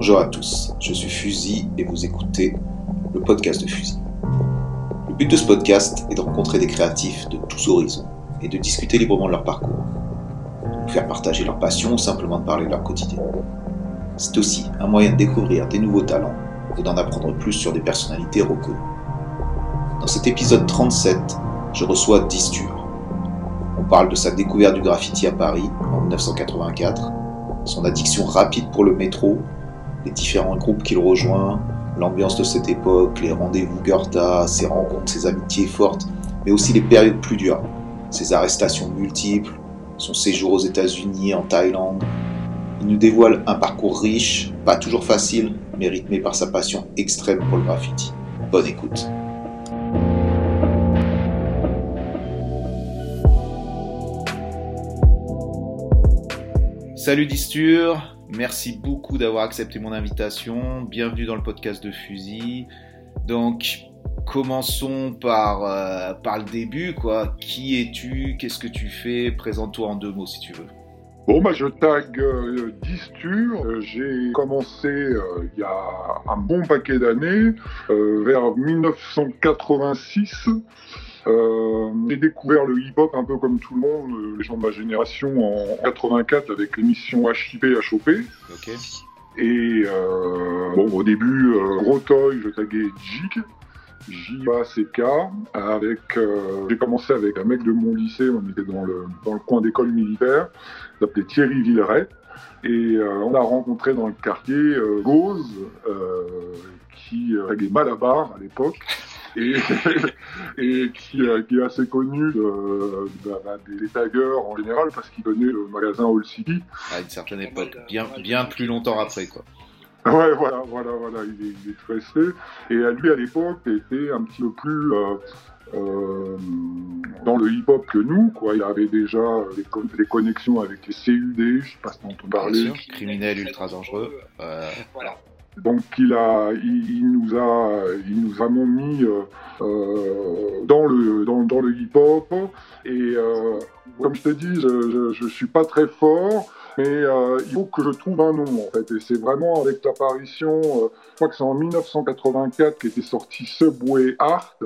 Bonjour à tous, je suis Fusil et vous écoutez le podcast de Fusil. Le but de ce podcast est de rencontrer des créatifs de tous horizons et de discuter librement de leur parcours, de faire partager leur passion ou simplement de parler de leur quotidien. C'est aussi un moyen de découvrir des nouveaux talents et d'en apprendre plus sur des personnalités reconnues. Dans cet épisode 37, je reçois Distur. On parle de sa découverte du graffiti à Paris en 1984, son addiction rapide pour le métro les différents groupes qu'il rejoint, l'ambiance de cette époque, les rendez-vous Goethe, ses rencontres, ses amitiés fortes, mais aussi les périodes plus dures, ses arrestations multiples, son séjour aux États-Unis, en Thaïlande. Il nous dévoile un parcours riche, pas toujours facile, mais rythmé par sa passion extrême pour le graffiti. Bonne écoute. Salut Distur, Merci beaucoup d'avoir accepté mon invitation. Bienvenue dans le podcast de Fusil. Donc, commençons par, euh, par le début. Quoi. Qui es-tu? Qu'est-ce que tu fais? Présente-toi en deux mots si tu veux. Bon, bah, je tag euh, Distur. Euh, j'ai commencé il y a un bon paquet d'années, vers 1986. Euh, j'ai découvert le hip-hop un peu comme tout le monde, euh, les gens de ma génération, en 84 avec l'émission HIP HOP. Ok. Et euh, bon, au début, gros toy, je taguais Jig, J-A-C-K, avec, j'ai commencé avec un mec de mon lycée, on était dans le, dans le coin d'école militaire, il s'appelait Thierry Villeray, et on a rencontré dans le quartier Gauze, qui taguait Malabar à l'époque, et, et qui, euh, qui, est assez connu de, bah, des taggers en général parce qu'il connaît le magasin All City. À une certaine époque, bien, bien plus longtemps après quoi. Ouais, voilà, voilà, voilà, il est, il est resté. Et lui, à l'époque, était un petit peu plus euh, euh, dans le hip-hop que nous, quoi. Il avait déjà des, des connexions avec les CUD, je sais pas si on peut parler. Criminel ultra dangereux. Euh, voilà. Donc il, nous a, il nous a mis euh, euh, dans le, dans, le hip-hop. Et euh, comme je t'ai dit, je ne suis pas très fort. Mais il faut que je trouve un nom en fait. Et c'est vraiment avec l'apparition, je crois que c'est en 1984 qu'était sorti Subway Art.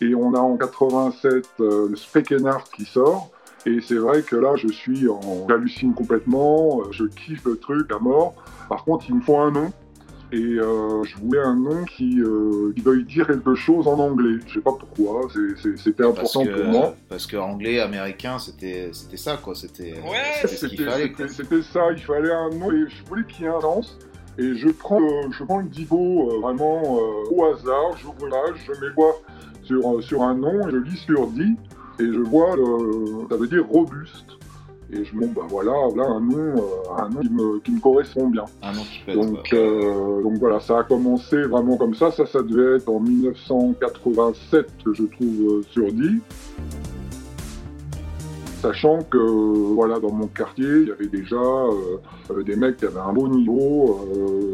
Et on a en 87 euh, le Specken Art qui sort. Et c'est vrai que là, je suis en. J'hallucine complètement, je kiffe le truc à mort. Par contre, il me faut un nom. Et euh, je voulais un nom qui, euh, qui, veuille dire quelque chose en anglais. Je sais pas pourquoi, c'était important pour moi. Parce que anglais, américain, c'était ça, quoi. C'était ouais, C'était ça, il fallait un nom et je voulais qu'il y ait un sens. Et je prends, euh, je prends une divo euh, vraiment euh, au hasard, j'ouvre l'âge, je mets quoi sur, sur un nom, je lis sur 10 et je vois, ça veut dire robuste. Et je me dis, bah voilà, là, un nom, euh, un nom qui, me, qui me correspond bien. Un nom qui donc, euh, donc voilà, ça a commencé vraiment comme ça. Ça, ça devait être en 1987, je trouve, euh, sur 10. Sachant que voilà, dans mon quartier, il y avait déjà euh, des mecs qui avaient un beau niveau.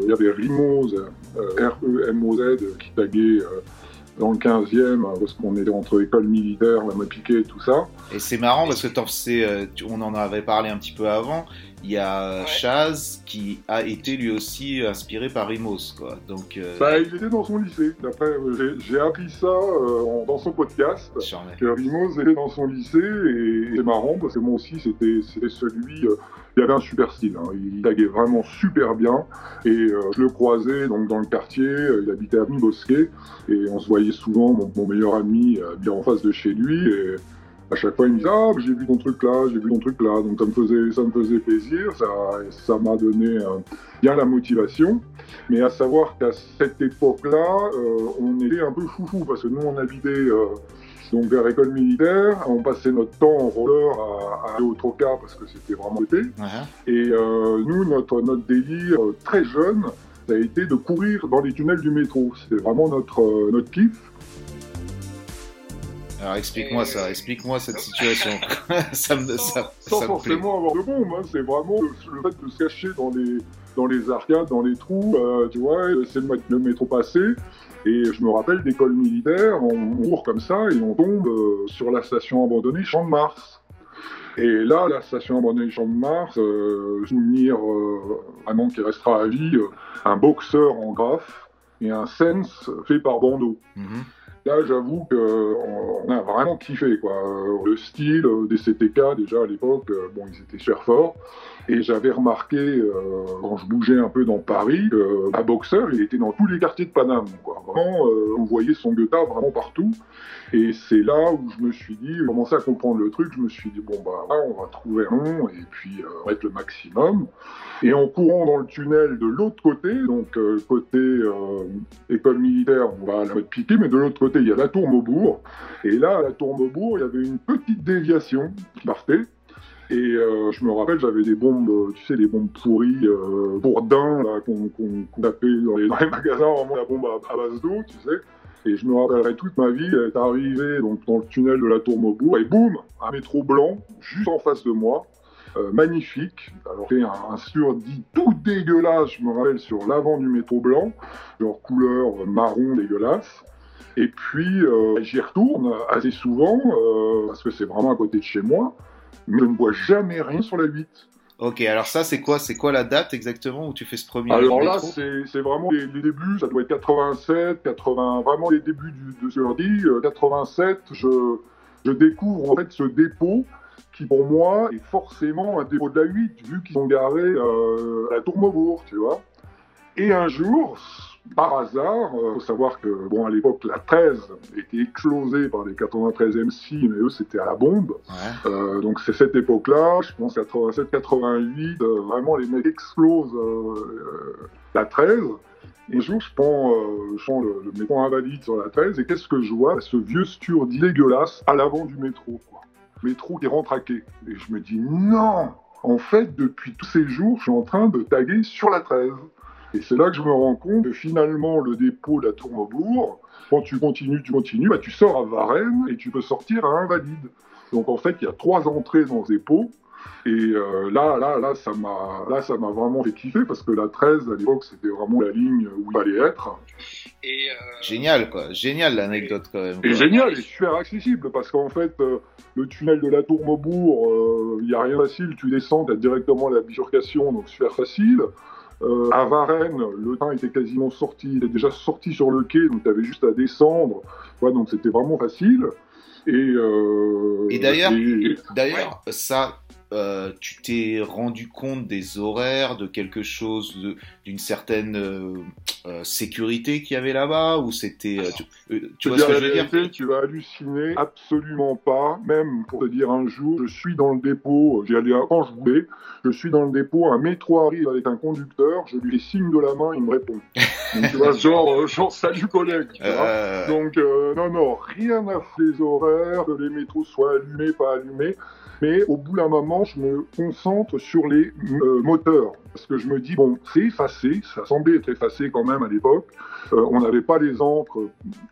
il y avait Rimoz, R-E-M-O-Z, qui taguait dans le 15e, hein, parce qu'on était entre école militaire, la piqué et tout ça. Et c'est marrant parce que euh, on en avait parlé un petit peu avant, il y a Chaz qui a été lui aussi inspiré par Rimos. Quoi. Donc, euh, bah, il était dans son lycée. D'après, j'ai appris ça euh, dans son podcast. Que Rimos était dans son lycée et c'est marrant parce que moi aussi c'était celui. il avait un super style. Hein. Il taguait vraiment super bien et je le croisais donc dans le quartier. il habitait à Bosquet et on se voyait souvent. Mon, mon meilleur ami bien en face de chez lui. Et, à chaque fois, il me disait Ah, j'ai vu ton truc là, j'ai vu ton truc là. Donc ça me faisait, ça me faisait plaisir, ça m'a donné euh, bien la motivation. Mais à savoir qu'à cette époque-là, euh, on était un peu foufou parce que nous, on habitait euh, donc vers l'école militaire, on passait notre temps en roller à, aller au Troca parce que c'était vraiment été. Et nous, notre, notre délire très jeune, ça a été de courir dans les tunnels du métro. C'était vraiment notre, notre kiff. Alors explique-moi ça, explique-moi cette situation. ça me, ça, Sans forcément avoir de bombe, hein, c'est vraiment le, fait de se cacher dans les, dans les arcades, dans les trous, euh, tu vois, c'est le, le, métro passé. Et je me rappelle d'école militaire, on, court comme ça et on tombe euh, sur la station abandonnée Champ de Mars. Et là, la station abandonnée Champ de Mars, euh, souvenir un nom qui restera à vie, un boxeur en graphe et un sense fait par Bando. Mhm. Là, j'avoue qu'on a vraiment kiffé, quoi. Le style des CTK, déjà à l'époque, bon, ils étaient super forts. Et j'avais remarqué, euh, quand je bougeais un peu dans Paris, qu'un boxeur, il était dans tous les quartiers de Paname. Quoi. Vraiment, euh, on voyait son guetta vraiment partout. Et c'est là où je me suis dit, j'ai commencé à comprendre le truc, je me suis dit, bon, bah, on va trouver un nom et puis euh, mettre le maximum. Et en courant dans le tunnel de l'autre côté, donc euh, côté école militaire, on va la mettre piquer, mais de l'autre côté, il y a la tour Maubourg. Et là, à la tour Maubourg, il y avait une petite déviation qui partait. Et euh, je me rappelle, j'avais des bombes, euh, tu sais, des bombes pourries, euh, bourdins, qu'on tapait dans les, magasins, vraiment la bombe à, base d'eau, tu sais. Et je me rappellerai toute ma vie, elle est arrivée donc, dans le tunnel de la Tour Maubourg, et boum, un métro blanc, juste en face de moi, magnifique. Alors, c'est un, un surdit tout dégueulasse, je me rappelle, sur l'avant du métro blanc, genre couleur marron dégueulasse. Et puis, j'y retourne assez souvent, parce que c'est vraiment à côté de chez moi mais je ne vois jamais rien sur la 8. Ok, alors ça, c'est quoi C'est quoi la date exactement où tu fais ce premier Alors là, c'est vraiment les, débuts, ça doit être 87, 80, vraiment les débuts du, de ce 87, je, je découvre en fait ce dépôt qui pour moi est forcément un dépôt de la 8, vu qu'ils sont garés euh, à la Tour Maubourg, tu vois. Et un jour, par hasard, il euh, faut savoir que, bon, à l'époque, la 13 était explosée par les 93 MC, mais eux, c'était à la bombe. Euh, donc, c'est cette époque-là, je pense 87-88, euh, vraiment, les mecs explosent la 13. Et un jour, je prends, je prends le, métro invalide sur la 13, et qu'est-ce que je vois? Ce vieux sturdy dégueulasse à l'avant du métro, quoi. Métro qui est rentraqué. Et je me dis, non En fait, depuis tous ces jours, je suis en train de taguer sur la 13. Et c'est là que je me rends compte que finalement, le dépôt de la Tour Maubourg, quand tu continues, tu continues, bah, tu sors à Varennes et tu peux sortir à Invalide. Donc en fait, il y a trois entrées dans ce dépôt. Et euh, là, là, là, ça m'a, là, ça m'a vraiment fait kiffer parce que la 13 à l'époque, c'était vraiment la ligne où il fallait être. Et euh, Génial, quoi. Génial l'anecdote quand même. Et génial, et super accessible parce qu'en fait, euh, le tunnel de la Tour Maubourg, il n'y a rien de facile. Tu descends, tu as directement la bifurcation, donc super facile. Euh, à Varennes, le train était quasiment sorti, il est déjà sorti sur le quai, donc tu avais juste à descendre. Ouais, donc c'était vraiment facile. Et, euh, et d'ailleurs, d'ailleurs, ça, euh, tu t'es rendu compte des horaires, de quelque chose, d'une certaine euh, euh, sécurité qu'il y avait là-bas Ou c'était. tu, vois ce que je veux dire? Tu vas halluciner, absolument pas. Même pour te dire un jour, je suis dans le dépôt, j'y allais quand je voulais, je suis dans le dépôt, un métro arrive avec un conducteur, je lui fais signe de la main, il me répond. Donc tu vois, genre, genre salut collègue. Donc, non, non, rien à faire les horaires, que les métros soient allumés, pas allumés mais au bout d'un moment, je me concentre sur les euh, moteurs. Parce que je me dis, bon, c'est effacé, ça semblait être effacé quand même à l'époque. Euh, on n'avait pas les encres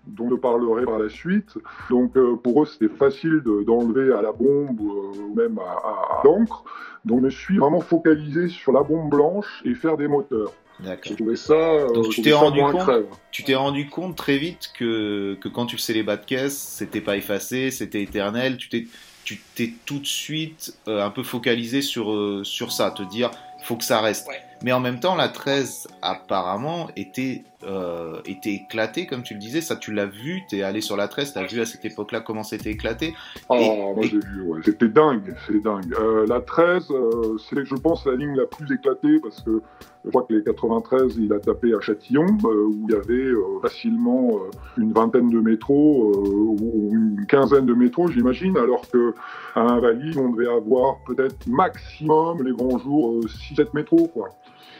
dont je parlerai par la suite. Donc euh, pour eux, c'était facile d'enlever à la bombe ou même à, l'encre. Donc je me suis vraiment focalisé sur la bombe blanche et faire des moteurs. J'ai ça. Donc tu t'es rendu compte, tu t'es rendu compte très vite que, que quand tu faisais les bas de caisse, c'était pas effacé, c'était éternel. Tu t'es tu t'es tout de suite euh, un peu focalisé sur, euh, sur ça, te dire faut que ça reste. Mais en même temps, la 13 apparemment était, euh, était éclatée, comme tu le disais. Ça, tu l'as vu, tu es allé sur la 13, tu as vu à cette époque-là comment c'était éclaté. Oh, moi j'ai vu, ouais. C'était dingue, c'est dingue. la 13, c'est, je pense, la ligne la plus éclatée parce que je crois que les 93, il a tapé à Châtillon, euh, où il y avait euh, facilement euh, une vingtaine de métros, ou une quinzaine de métros, j'imagine, alors qu'à Invalide, on devait avoir peut-être maximum, les grands jours, 6-7 métros, quoi.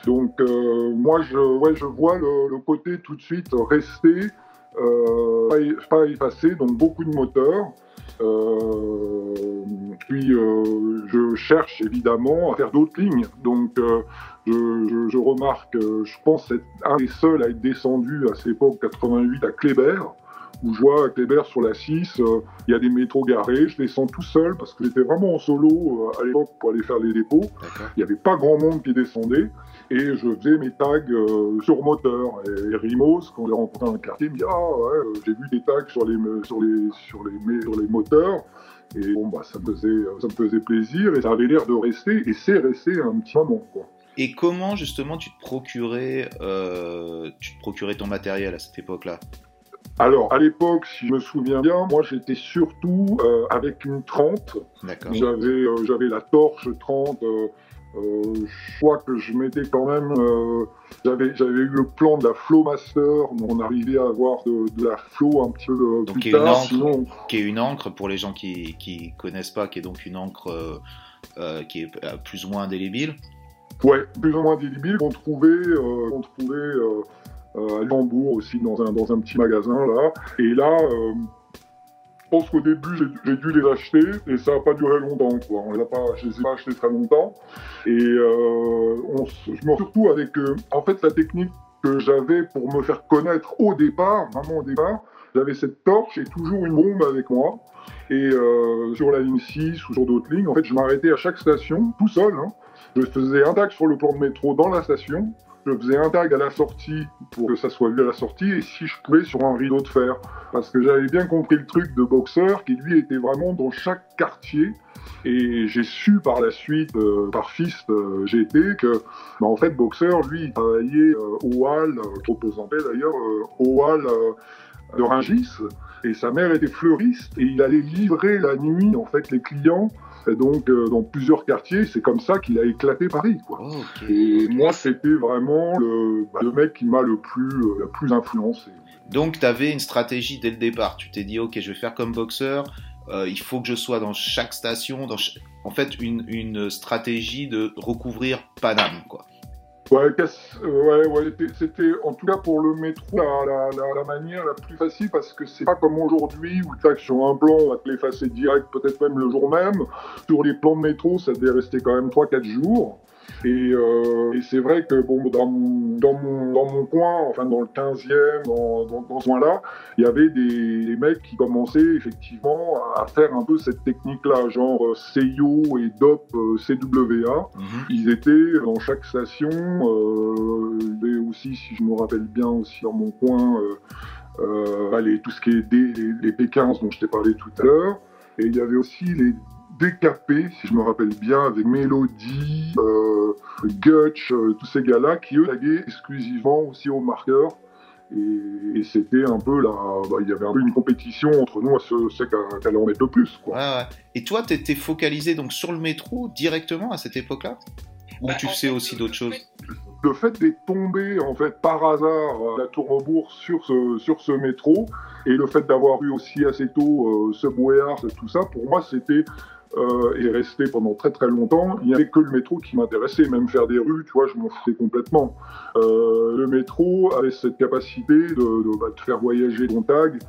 Donc, moi, je, ouais, je vois le, côté tout de suite rester, pas, pas effacé, donc beaucoup de moteurs. puis je cherche évidemment à faire d'autres lignes. Donc je, remarque, euh, je pense être un des seuls à être descendu à cette époque 88 à Kléber, où je vois Kléber sur la 6, euh, il y a des métros garés, je descends tout seul parce que j'étais vraiment en solo euh, à l'époque pour aller faire les dépôts. Il n'y avait pas grand monde qui descendait et je faisais mes tags sur moteur. Et, Rimos, quand j'ai rencontré un quartier, il me dit Ah ouais, j'ai vu des tags sur les, sur les, sur les, sur les moteurs. Et bon, bah, ça me faisait, ça me faisait plaisir et ça avait l'air de rester et c'est resté un petit moment, quoi. Et comment justement tu te procurais, euh, tu te procurais ton matériel à cette époque-là? Alors, à l'époque, si je me souviens bien, moi j'étais surtout euh, avec une 30. J'avais, euh, j'avais la torche 30. je crois que je m'étais quand même. j'avais, j'avais eu le plan de la Flowmaster. On arrivait à avoir de, la Flow un petit peu donc, plus tard. Qui est une encre, pour les gens qui ne connaissent pas, qui est donc une encre qui est plus ou moins indélébile. Ouais, plus ou moins indélébile qu'on trouvait, euh, qu'on trouvait euh, euh, à Limbourg aussi dans un, dans un petit magasin là. Et là, je pense qu'au début j'ai dû les acheter et ça n'a pas duré longtemps quoi. On les pas, je les ai pas achetés très longtemps. Et on, je me surtout avec, en fait, la technique que j'avais pour me faire connaître au départ, vraiment au départ, j'avais cette torche et toujours une bombe avec moi. Et sur la ligne 6 ou sur d'autres lignes, en fait, je m'arrêtais à chaque station, tout seul, hein, je faisais un tag sur le plan de métro dans la station, je faisais un tag à la sortie pour que ça soit vu à la sortie, et si je pouvais sur un rideau de fer. Parce que j'avais bien compris le truc de boxeur qui lui était vraiment dans chaque quartier. Et j'ai su par la suite, euh, par fist euh, GT, que bah, en fait boxeur, lui, il travaillait euh, au hall, trop représentait d'ailleurs, au hall de Ringis. Et sa mère était fleuriste et il allait livrer la nuit en fait les clients et donc, euh, dans plusieurs quartiers, c'est comme ça qu'il a éclaté Paris. Quoi. Et moi, c'était vraiment le, bah, le, mec qui m'a le plus, euh, le plus influencé. Donc, tu avais une stratégie dès le départ. Tu t'es dit, OK, je vais faire comme boxeur. Euh, il faut que je sois dans chaque station. Dans En fait, une, une stratégie de recouvrir Paname. Quoi. Ouais, ouais, ouais c'était en tout cas pour le métro la, la, la, manière la plus facile parce que c'est pas comme aujourd'hui où tac sur un plan on va te l'effacer direct, peut-être même le jour même. Sur les plans de métro, ça devait rester quand même 3-4 jours. Euh, et, c'est vrai que bon, dans, mon, dans, mon, dans mon coin, enfin dans le 15e, dans, dans, ce coin-là, il y avait des, mecs qui commençaient effectivement à faire un peu cette technique-là, genre euh, CIO et DOP euh, CWA. Mhm. Ils étaient dans chaque station, euh, aussi, si je me rappelle bien, aussi dans mon coin, allez, tout ce qui est des, les, les P15 dont je t'ai parlé tout à l'heure. Et il y avait aussi les décapé, si je me rappelle bien, avec Melody, euh, Gutch, euh, tous ces gars-là qui eux taguaient exclusivement aussi au marqueur. Et, c'était un peu là, bah, il y avait un peu une compétition entre nous à ceux, qui allaient en mettre le plus. Quoi. Ouais, ouais. Et toi, tu étais focalisé donc sur le métro directement à cette époque-là? Ou bah, tu sais aussi d'autres choses? Le fait d'être tombé en fait par hasard à la Tour sur ce, sur ce métro et le fait d'avoir eu aussi assez tôt euh, Subway tout ça, pour moi c'était euh, et resté pendant très très longtemps, il n'y avait que le métro qui m'intéressait, même faire des rues, tu vois, je m'en foutais complètement. Euh, le métro avait cette capacité de, bah, de, faire voyager ton tag.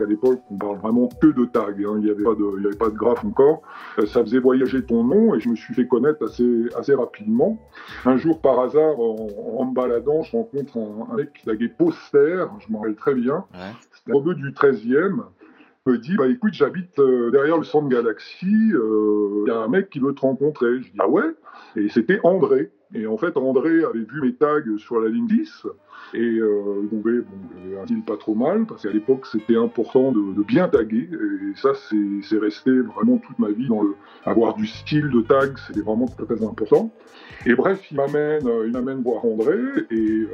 À l'époque, on parle vraiment que de tag, hein. il n'y avait, pas de, il y avait pas de graphe encore. Euh, ça faisait voyager ton nom et je me suis fait connaître assez, assez rapidement. Un jour, par hasard, en, me baladant, je rencontre un, mec qui taguait poster, je m'en rappelle très bien. Ouais. C'était au bout du 13e me dit bah écoute j'habite euh, derrière le centre Galaxy il euh, y a un mec qui veut te rencontrer. Je dis ah ouais? Et c'était André. Et en fait André avait vu mes tags sur la ligne 10 et euh, il trouvait bon, un style pas trop mal parce qu'à l'époque c'était important de, bien taguer. Et ça c'est resté vraiment toute ma vie dans le avoir du style de tag c'était vraiment très, très important. Et bref il m'amène il m'amène voir André et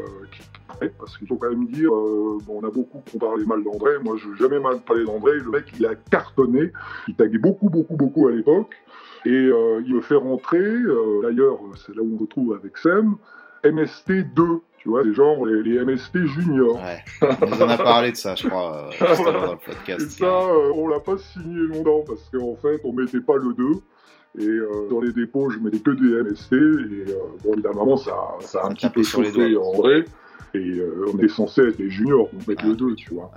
parce qu'il faut quand même dire, euh, on a beaucoup parlé mal d'André, moi je n'ai jamais mal parlé d'André, le mec il a cartonné, il taguait beaucoup, beaucoup, beaucoup à l'époque, et euh, il me fait rentrer, euh, d'ailleurs c'est là où on retrouve avec Sam, MST2, tu vois, c'est genre les, MST juniors. Ouais, on en a parlé de ça, je crois, dans le podcast. Et ça, on l'a pas signé longtemps, parce qu'en fait, on mettait pas le 2. Et dans les dépôts, je mettais que des MST. Et bon, évidemment, ça, ça a un, petit peu chauffé André. Et euh, on est censé être des juniors, on met le 2, tu vois.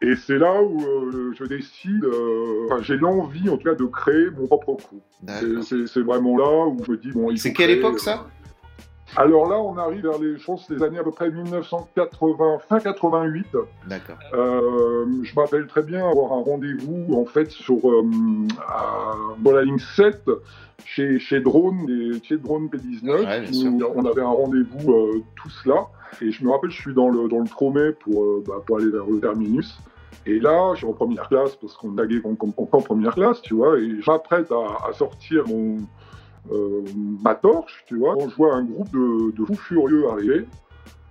Et c'est là où euh, je décide, euh, j'ai l'envie en tout cas de créer mon propre crew. C'est vraiment là où je me dis, bon, C'est quelle époque ça? Alors là, on arrive vers les, je pense, les années à peu près 1980, fin 88. D'accord. je m'appelle très bien avoir un rendez-vous en fait sur dans la ligne 7 chez, chez Drone, chez Drone P19. on avait un rendez-vous tous là. Et je me rappelle, je suis dans le, dans le Tromé pour, euh, bah, pour aller vers le terminus. Et là, je suis en première classe parce qu'on taguait en, en, première classe, tu vois, et je m'apprête à, sortir mon, euh, ma torche, tu vois, quand je vois un groupe de, fous furieux arriver.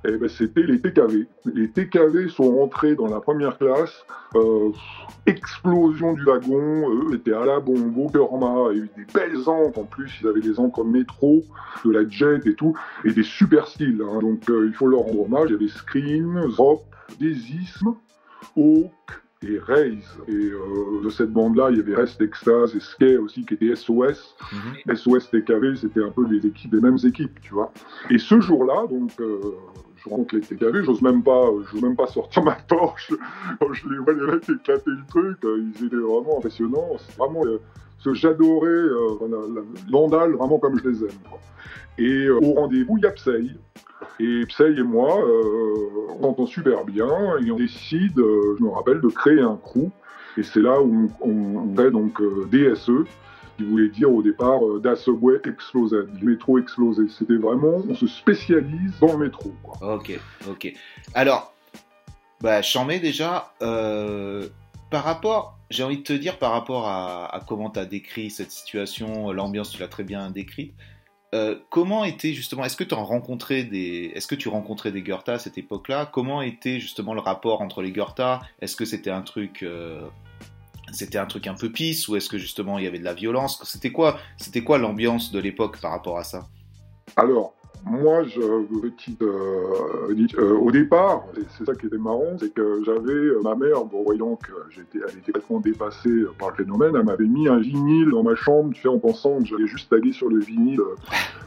Eh ben, c'était les TKV. Les TKV sont rentrés dans la première classe. Euh, explosion du wagon, eux étaient à la bombe, au Kerma, il y a des belles encres en plus, ils avaient des encres métro, de la jet et tout, et des super styles. Hein. Donc euh, il faut leur rendre hommage. Il y avait Scream, Zop, Desisme, Hawk, et Raze. Et euh, de cette bande-là, il y avait Rest Extase et Skay aussi, qui était SOS. SOS TKV, c'était un peu les équipes, les mêmes équipes, tu vois. Et ce jour-là, donc, euh, je rentre les TKV, j'ose même pas, j'ose même pas sortir ma torche. Quand je les vois, les mecs éclater le truc, euh, ils étaient vraiment impressionnants. C'est vraiment ce j'adorais l'andal vraiment comme je les aime. Et au rendez-vous, il y a Psy. Et Psy et moi, euh, on s'entend super bien et on décide, euh, je me rappelle, de créer un crew. Et c'est là où on, fait donc euh, DSE, qui voulait dire au départ Das Subway Explosed, métro explosé. C'était vraiment, on se spécialise dans le métro. Ok, ok. Alors, bah, j'en mets déjà. par rapport, j'ai envie de te dire par rapport à, comment tu as décrit cette situation, l'ambiance, tu l'as très bien décrite. Euh, comment était justement, est-ce que tu rencontrais des, est-ce que tu rencontrais des Goethe à cette époque-là? Comment était justement le rapport entre les Goethe Est-ce que c'était un truc, euh, c'était un truc un peu pisse ou est-ce que justement il y avait de la violence? C'était quoi, c'était quoi l'ambiance de l'époque par rapport à ça? Alors, moi, je, petite, euh, euh, au départ, c'est ça qui était marrant, c'est que j'avais euh, ma mère, bon, voyant que j'étais, elle était complètement dépassée par le phénomène, elle m'avait mis un vinyle dans ma chambre, tu sais, en pensant que j'allais juste taguer sur le vinyle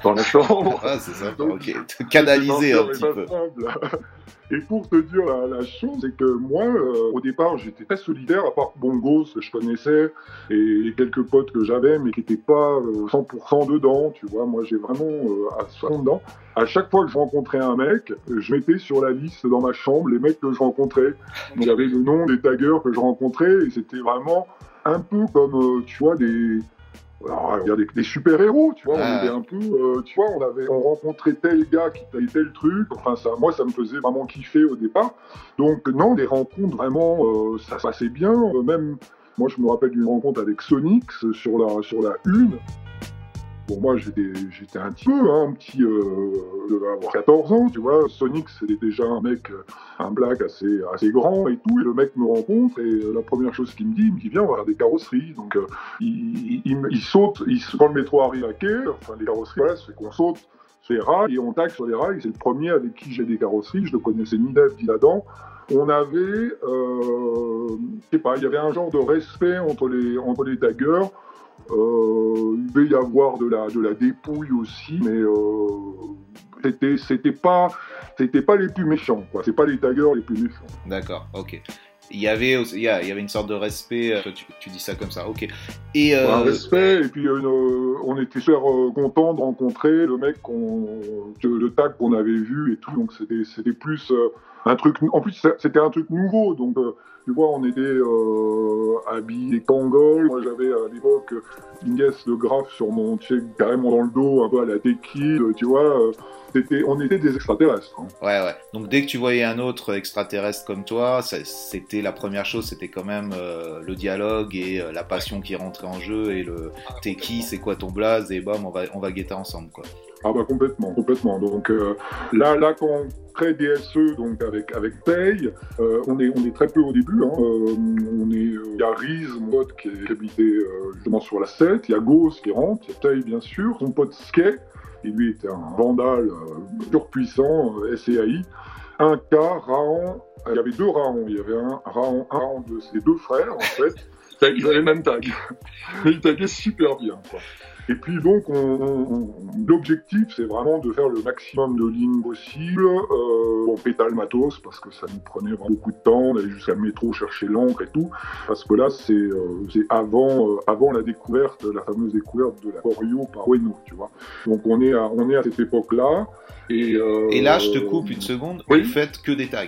dans la chambre. ah, c'est ça, ok. Canaliser un petit peu. Et pour te dire la, chose, c'est que moi, euh, au départ, j'étais très solidaire, à part Bongo, ce que je connaissais, et quelques potes que j'avais, mais qui n'étaient pas 100% euh, dedans, tu vois. Moi, j'ai vraiment euh, à 100 dedans. À chaque fois que je rencontrais un mec, je mettais sur la liste dans ma chambre les mecs que je rencontrais. Avait le nom des taggers que je rencontrais, et c'était vraiment un peu comme, tu vois, des alors, il y a des, super-héros, tu vois, on était un peu, euh, tu vois, on avait, on rencontrait tel gars qui fait tel truc, enfin, ça, moi, ça me faisait vraiment kiffer au départ. Donc, non, des rencontres, vraiment, euh, ça se passait bien, euh, même, moi, je me rappelle d'une rencontre avec Sonics sur la, sur la une, moi, j'étais, un petit peu, hein, un petit, euh, avoir 14 ans, tu vois. Sonic, c'était déjà un mec, euh, un black assez, assez grand et tout. Et le mec me rencontre et euh, la première chose qu'il me dit, il me dit, viens, on va faire des carrosseries. Donc, euh, il, saute, il, quand le métro arrive à quai, enfin, les carrosseries, voilà, c'est qu'on saute sur les rails et on tague sur les rails. C'est le premier avec qui j'ai des carrosseries. Je ne connaissais ni d'Ève ni d'Adam on avait, euh, je sais pas, il y avait un genre de respect entre les, entre les taggers. Euh, il devait y avoir de la, de la dépouille aussi, mais euh, c'était, c'était pas, c'était pas les plus méchants, quoi. C'est pas les taggers les plus méchants. D'accord, ok. Il y avait, il y avait une sorte de respect. Euh, tu, dis ça comme ça, ok. Et euh, un respect. Et puis on était super content de rencontrer le mec qu'on, le tag qu'on avait vu et tout. Donc c'était, c'était plus un truc. En plus, c'était un truc nouveau. Donc tu vois, on était euh, habillés Kangol. Moi, j'avais à l'époque Inges le graphe sur mon check carrément dans le dos, un peu à la tequille, tu vois. On était des extraterrestres. Hein. Ouais, ouais. Donc dès que tu voyais un autre extraterrestre comme toi, c'était la première chose, c'était quand même euh, le dialogue et euh, la passion qui rentrait en jeu et le t'es qui, c'est quoi ton blaze et bam, on va, on va guetter ensemble, quoi. Ah bah complètement, complètement. Donc euh, là, là quand on crée DSE donc avec avec Pay, euh, on est on est très peu au début. Hein. Euh, on est il y a Riz, mon pote qui est habité justement sur la 7, il y a Ghost qui rentre, il y a Tay bien sûr, son pote Skay, et lui était un vandale surpuissant, SCAI. Un cas, Raon, il y avait deux Raon, il y avait un Raon, un Raon de ses deux frères en fait. Ils avaient le même tag. Mais ils taguaient super bien. Quoi. Et puis donc, l'objectif, c'est vraiment de faire le maximum de lignes possible. Euh, on pétale matos, parce que ça nous prenait vraiment beaucoup de temps d'aller jusqu'à métro chercher l'encre et tout. Parce que là, c'est euh, avant, euh, avant la découverte, la fameuse découverte de la Corio par Ueno, tu vois. Donc on est à, on est à cette époque-là. Et, et là, je te coupe une seconde, vous faites que des tags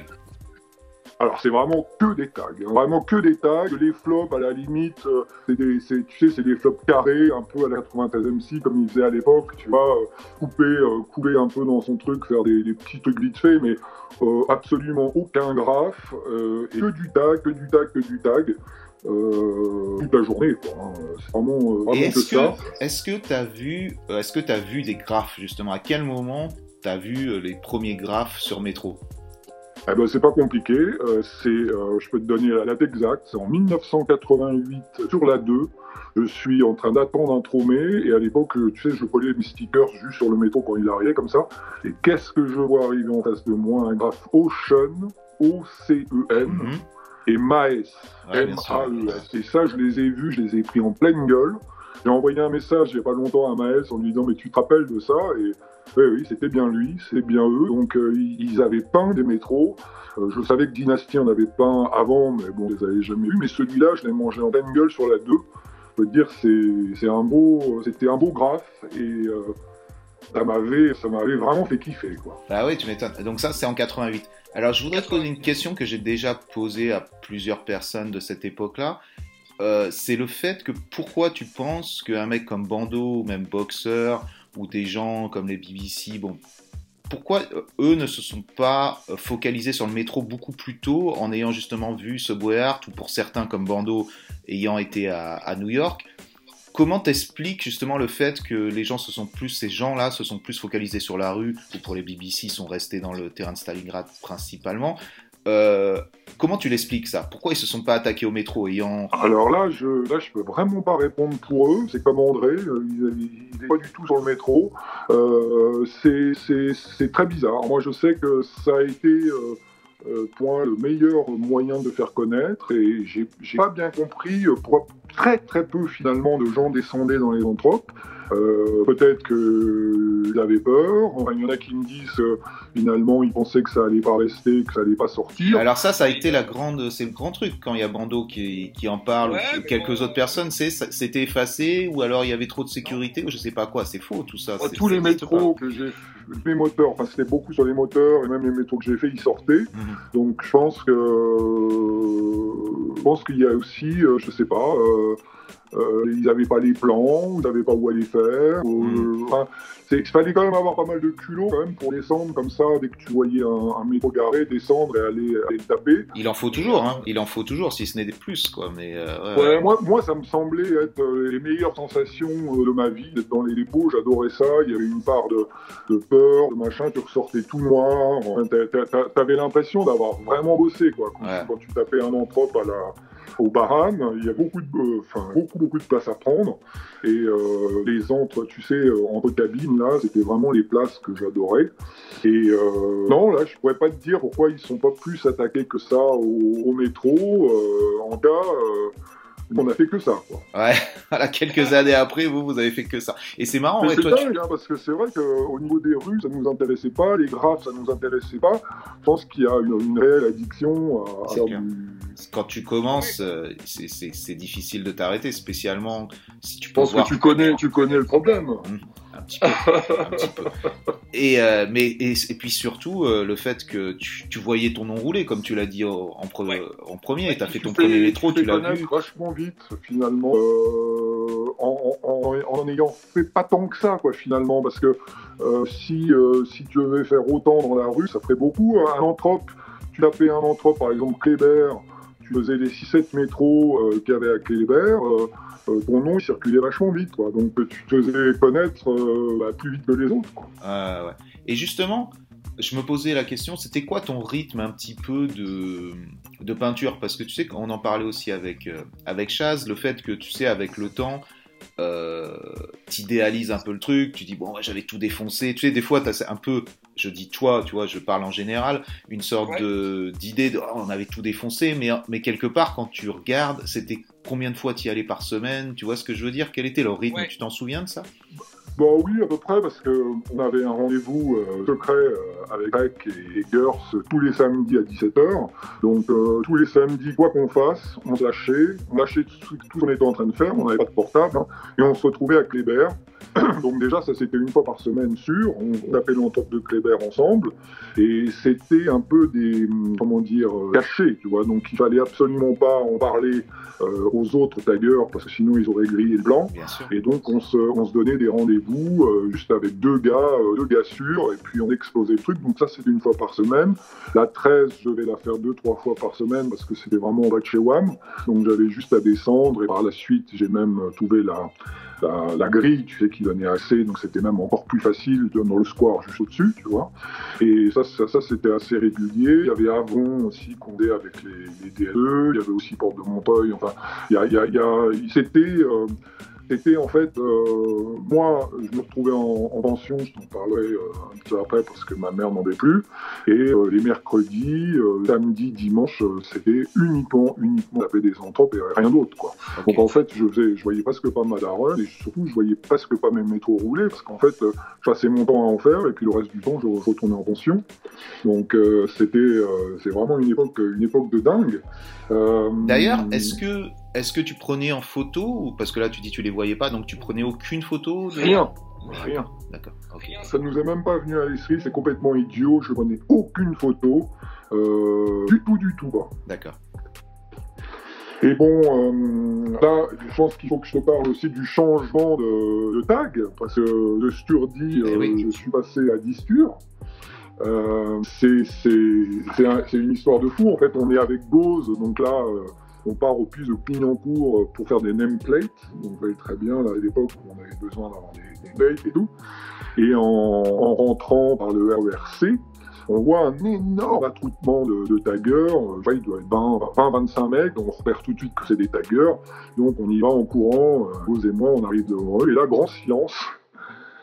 Alors c'est vraiment que des tags, hein. vraiment que des tags. Les flops à la limite, euh, c'est des, tu sais, c'est des flops carrés, un peu à la 93 MC comme il faisait à l'époque, tu vois, euh, couper, euh, couper un peu dans son truc, faire des, petits trucs vite fait, mais absolument aucun graphe, et que du tag, que du tag, que du tag. toute la journée. Hein. C'est vraiment, vraiment est-ce que, ça. Est-ce que tu as vu, est-ce que as vu des graphes justement? À quel moment tu as vu les premiers graphes sur Métro eh ben, c'est pas compliqué. Euh, c'est, euh, je peux te donner la date exacte. C'est en 1988 sur la 2. Je suis en train d'attendre un tromé et à l'époque, tu sais, je collais mes stickers juste sur le métro quand il arrivait comme ça. Et qu'est-ce que je vois arriver en face de moi? Un graphe Ocean, O-C-E-N. Mhm. Et Maes, M-A-E-S. Et ça, je les ai vus, je les ai pris en pleine gueule. J'ai envoyé un message il n'y a pas longtemps à Maes en lui disant Mais tu te rappelles de ça? Et oui, oui, c'était bien lui, c'est bien eux. Donc euh, ils avaient peint des métros. Euh, je savais que Dynasty en avait peint avant, mais bon, je les avais jamais vus. Mais celui-là, je l'ai mangé en pleine gueule sur la 2. Je peux te dire, c'est un beau, c'était un beau graphe et euh, ça m'avait, ça m'avait vraiment fait kiffer, quoi. Bah oui, tu m'étonnes. Donc ça, c'est en 88. Alors, je voudrais te poser une question que j'ai déjà posée à plusieurs personnes de cette époque-là. c'est le fait que pourquoi tu penses qu'un mec comme Bando même Boxer ou des gens comme les BBC, bon, pourquoi euh, eux ne se sont pas euh, focalisés sur le métro beaucoup plus tôt en ayant justement vu Subway Art ou pour certains comme Bando ayant été à, New York? Comment t'expliques justement le fait que les gens se sont plus, ces gens-là se sont plus focalisés sur la rue, ou pour les BBC sont restés dans le terrain de Stalingrad principalement, euh, comment tu l'expliques ça? Pourquoi ils se sont pas attaqués au métro ayant Alors là, je là je peux vraiment pas répondre pour eux. C'est comme André, euh, il pas du tout sur le métro. Euh, c'est très bizarre. Moi, je sais que ça a été point le meilleur moyen de faire connaître et j'ai pas bien compris pourquoi très très peu finalement de gens descendaient dans les anthropes. Euh, peut-être qu'ils avaient peur. il y en a qui me disent euh, finalement ils pensaient que ça allait pas rester, que ça allait pas sortir. Alors ça, ça a été la grande, c'est le grand truc quand il y a Bando qui, qui en parle, ou quelques autres personnes, c'est c'était effacé ou alors il y avait trop de sécurité ou je sais pas quoi. C'est faux tout ça. tous les métros que j'ai, les moteurs, enfin c'était beaucoup sur les moteurs et même les métros que j'ai fait, ils sortaient. Mhm. Donc je pense que, je pense qu'il y a aussi, euh, je sais pas. Euh, ils n'avaient pas les plans, ils n'avaient pas où aller faire. Mm. il fallait quand même avoir pas mal de culot quand même pour descendre comme ça dès que tu voyais un, métro garé, descendre et aller, aller, taper. Il en faut toujours, hein. Il en faut toujours, si ce n'est des plus, quoi. Mais euh, ouais, Moi, moi, ça me semblait être euh, les meilleures sensations de ma vie d'être dans les dépôts. J'adorais ça. Il y avait une part de, de peur, de machin. Tu ressortais tout noir. T'avais l'impression d'avoir vraiment bossé, quoi. Quand, quand tu tapais un anthrope à la au Bahamas, il y a beaucoup de, euh, enfin, beaucoup, beaucoup de places à prendre. Et euh, les entre, tu sais, euh, entre cabines, là, c'était vraiment les places que j'adorais. Et non, là, je pourrais pas te dire pourquoi ils sont pas plus attaqués que ça au, métro. en cas, on a fait que ça. Quoi. Ouais, voilà, quelques années après, vous, vous avez fait que ça. Et c'est marrant, ouais, c'est dingue, hein, parce que c'est vrai qu'au niveau des rues, ça nous intéressait pas, les graphes, ça nous intéressait pas. Je pense qu'il y a une, réelle addiction à, Quand tu commences, euh, c'est difficile de t'arrêter, spécialement si tu Je pense que tu connais, tu connais le problème. Mmh un petit peu. Et, euh, mais, et, puis surtout, euh, le fait que tu, voyais ton nom rouler, comme tu l'as dit en, en premier, tu as fait ton premier métro, tu l'as vu. vachement vite, finalement, euh, en, en, ayant fait pas tant que ça, quoi, finalement, parce que si, si tu devais faire autant dans la rue, ça ferait beaucoup. Hein. Un anthrope, tu tapais un anthrope, par exemple, Kléber, tu faisais les 6-7 métros qu'il y avait à Kléber euh, ton nom il circulait vachement vite, quoi. Donc tu te faisais connaître euh, bah, plus vite que les autres. Quoi. ouais. Et justement, je me posais la question, c'était quoi ton rythme un petit peu de, de peinture? Parce que tu sais qu'on en parlait aussi avec, euh, avec Chaz, le fait que tu sais, avec le temps, euh, t'idéalises un peu le truc, tu dis bon j'avais tout défoncé, tu sais des fois t'as un peu, je dis toi, tu vois, je parle en général, une sorte de d'idée de oh, on avait tout défoncé, mais mais quelque part quand tu regardes, c'était combien de fois tu y allais par semaine, tu vois ce que je veux dire, quel était le rythme, tu t'en souviens de ça? Bon, oui, à peu près, parce qu'on avait un rendez-vous euh, secret euh, avec Rec et, Gers tous les samedis à 17h. Donc, euh, tous les samedis, quoi qu'on fasse, on se lâchait. On lâchait tout, ce qu'on était en train de faire. On n'avait pas de portable. Hein, et on se retrouvait à Kléber. Donc déjà, ça c'était une fois par semaine sûr. On, appelait l'entour de Kléber ensemble. Et c'était un peu des, comment dire, cachés, tu vois. Donc il fallait absolument pas en parler euh, aux autres taggers parce que sinon ils auraient grillé le blanc. Et donc on se, on se donnait des rendez-vous euh, juste avec deux gars, euh, deux gars sûrs, et puis on explosait le truc. Donc ça c'est une fois par semaine. La 13, je vais la faire deux, trois fois par semaine parce que c'était vraiment en bas de chez WAM. Donc j'avais juste à descendre et par la suite j'ai même trouvé la, la, grille, tu sais, qui donnait assez, donc c'était même encore plus facile dans le square juste au-dessus, tu vois. Et ça, ça, c'était assez régulier. Il y avait Avon aussi, Condé avec les, les DLE, il y avait aussi Porte de Montreuil, enfin, il y a, il y a, c'était... Euh, c'était en fait, euh, moi, je me retrouvais en, pension, je t'en parlerai euh, un petit peu après parce que ma mère n'en avait plus. Et euh, les mercredis, samedi, dimanche, c'était uniquement, uniquement taper des anthropes et rien d'autre, quoi. Donc en fait, je faisais, je voyais presque pas ma daronne et surtout, je voyais presque pas mes métros rouler parce qu'en fait, je passais mon temps à en faire et puis le reste du temps, je retournais en pension. Donc c'était, c'est vraiment une époque, une époque de dingue. D'ailleurs, est-ce que est-ce que tu prenais en photo ou parce que là tu dis tu les voyais pas donc tu prenais aucune photo Rien. Rien. D'accord. Ça nous est même pas venu à l'esprit, c'est complètement idiot. Je prenais aucune photo, euh, du tout, du tout. D'accord. Et bon, euh, là, je pense qu'il faut que je te parle aussi du changement de, tag, parce que de Sturdy, eh euh, je suis passé à Distur. c'est une histoire de fou. En fait, on est avec Bose, donc là, on part au puits de Clignancourt euh, pour faire des nameplates. Vous voyez très bien, à l'époque on avait besoin d'avoir des, nameplates et tout. Et en, rentrant par le RERC, on voit un énorme attroupement de, taggers. Euh, il doit être 20-25 mecs, on repère tout de suite que c'est des taggers. Donc on y va en courant, euh, vous et moi, on arrive devant eux. Et là, grand silence.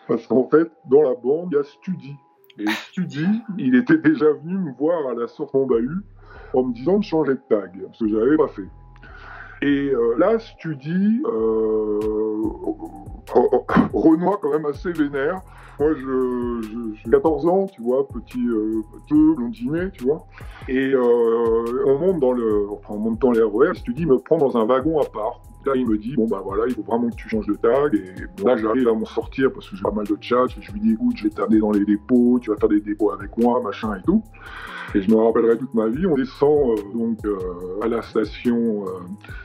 Parce qu'en fait, dans la bande, il y a Studi. Et Studi, il était déjà venu me voir à la sortie en bahut en me disant de changer de tag, ce que j'avais pas fait. Et euh, là, tu dis, euh, Renoir quand même assez vénère. Moi, je, j'ai 14 ans, tu vois, petit, euh, petit blondinet, tu vois. Et euh, on monte dans le, enfin, on monte dans les RER. Si tu dis, me prends dans un wagon à part. Là, il me dit, bon, bah voilà, il faut vraiment que tu changes de tag. Et là, j'arrive à m'en sortir parce que j'ai pas mal de chats. Je lui dis, écoute, je vais t'amener dans les dépôts, tu vas faire des dépôts avec moi, machin et tout. Et je me rappellerai toute ma vie. On descend euh, donc euh, à la station euh,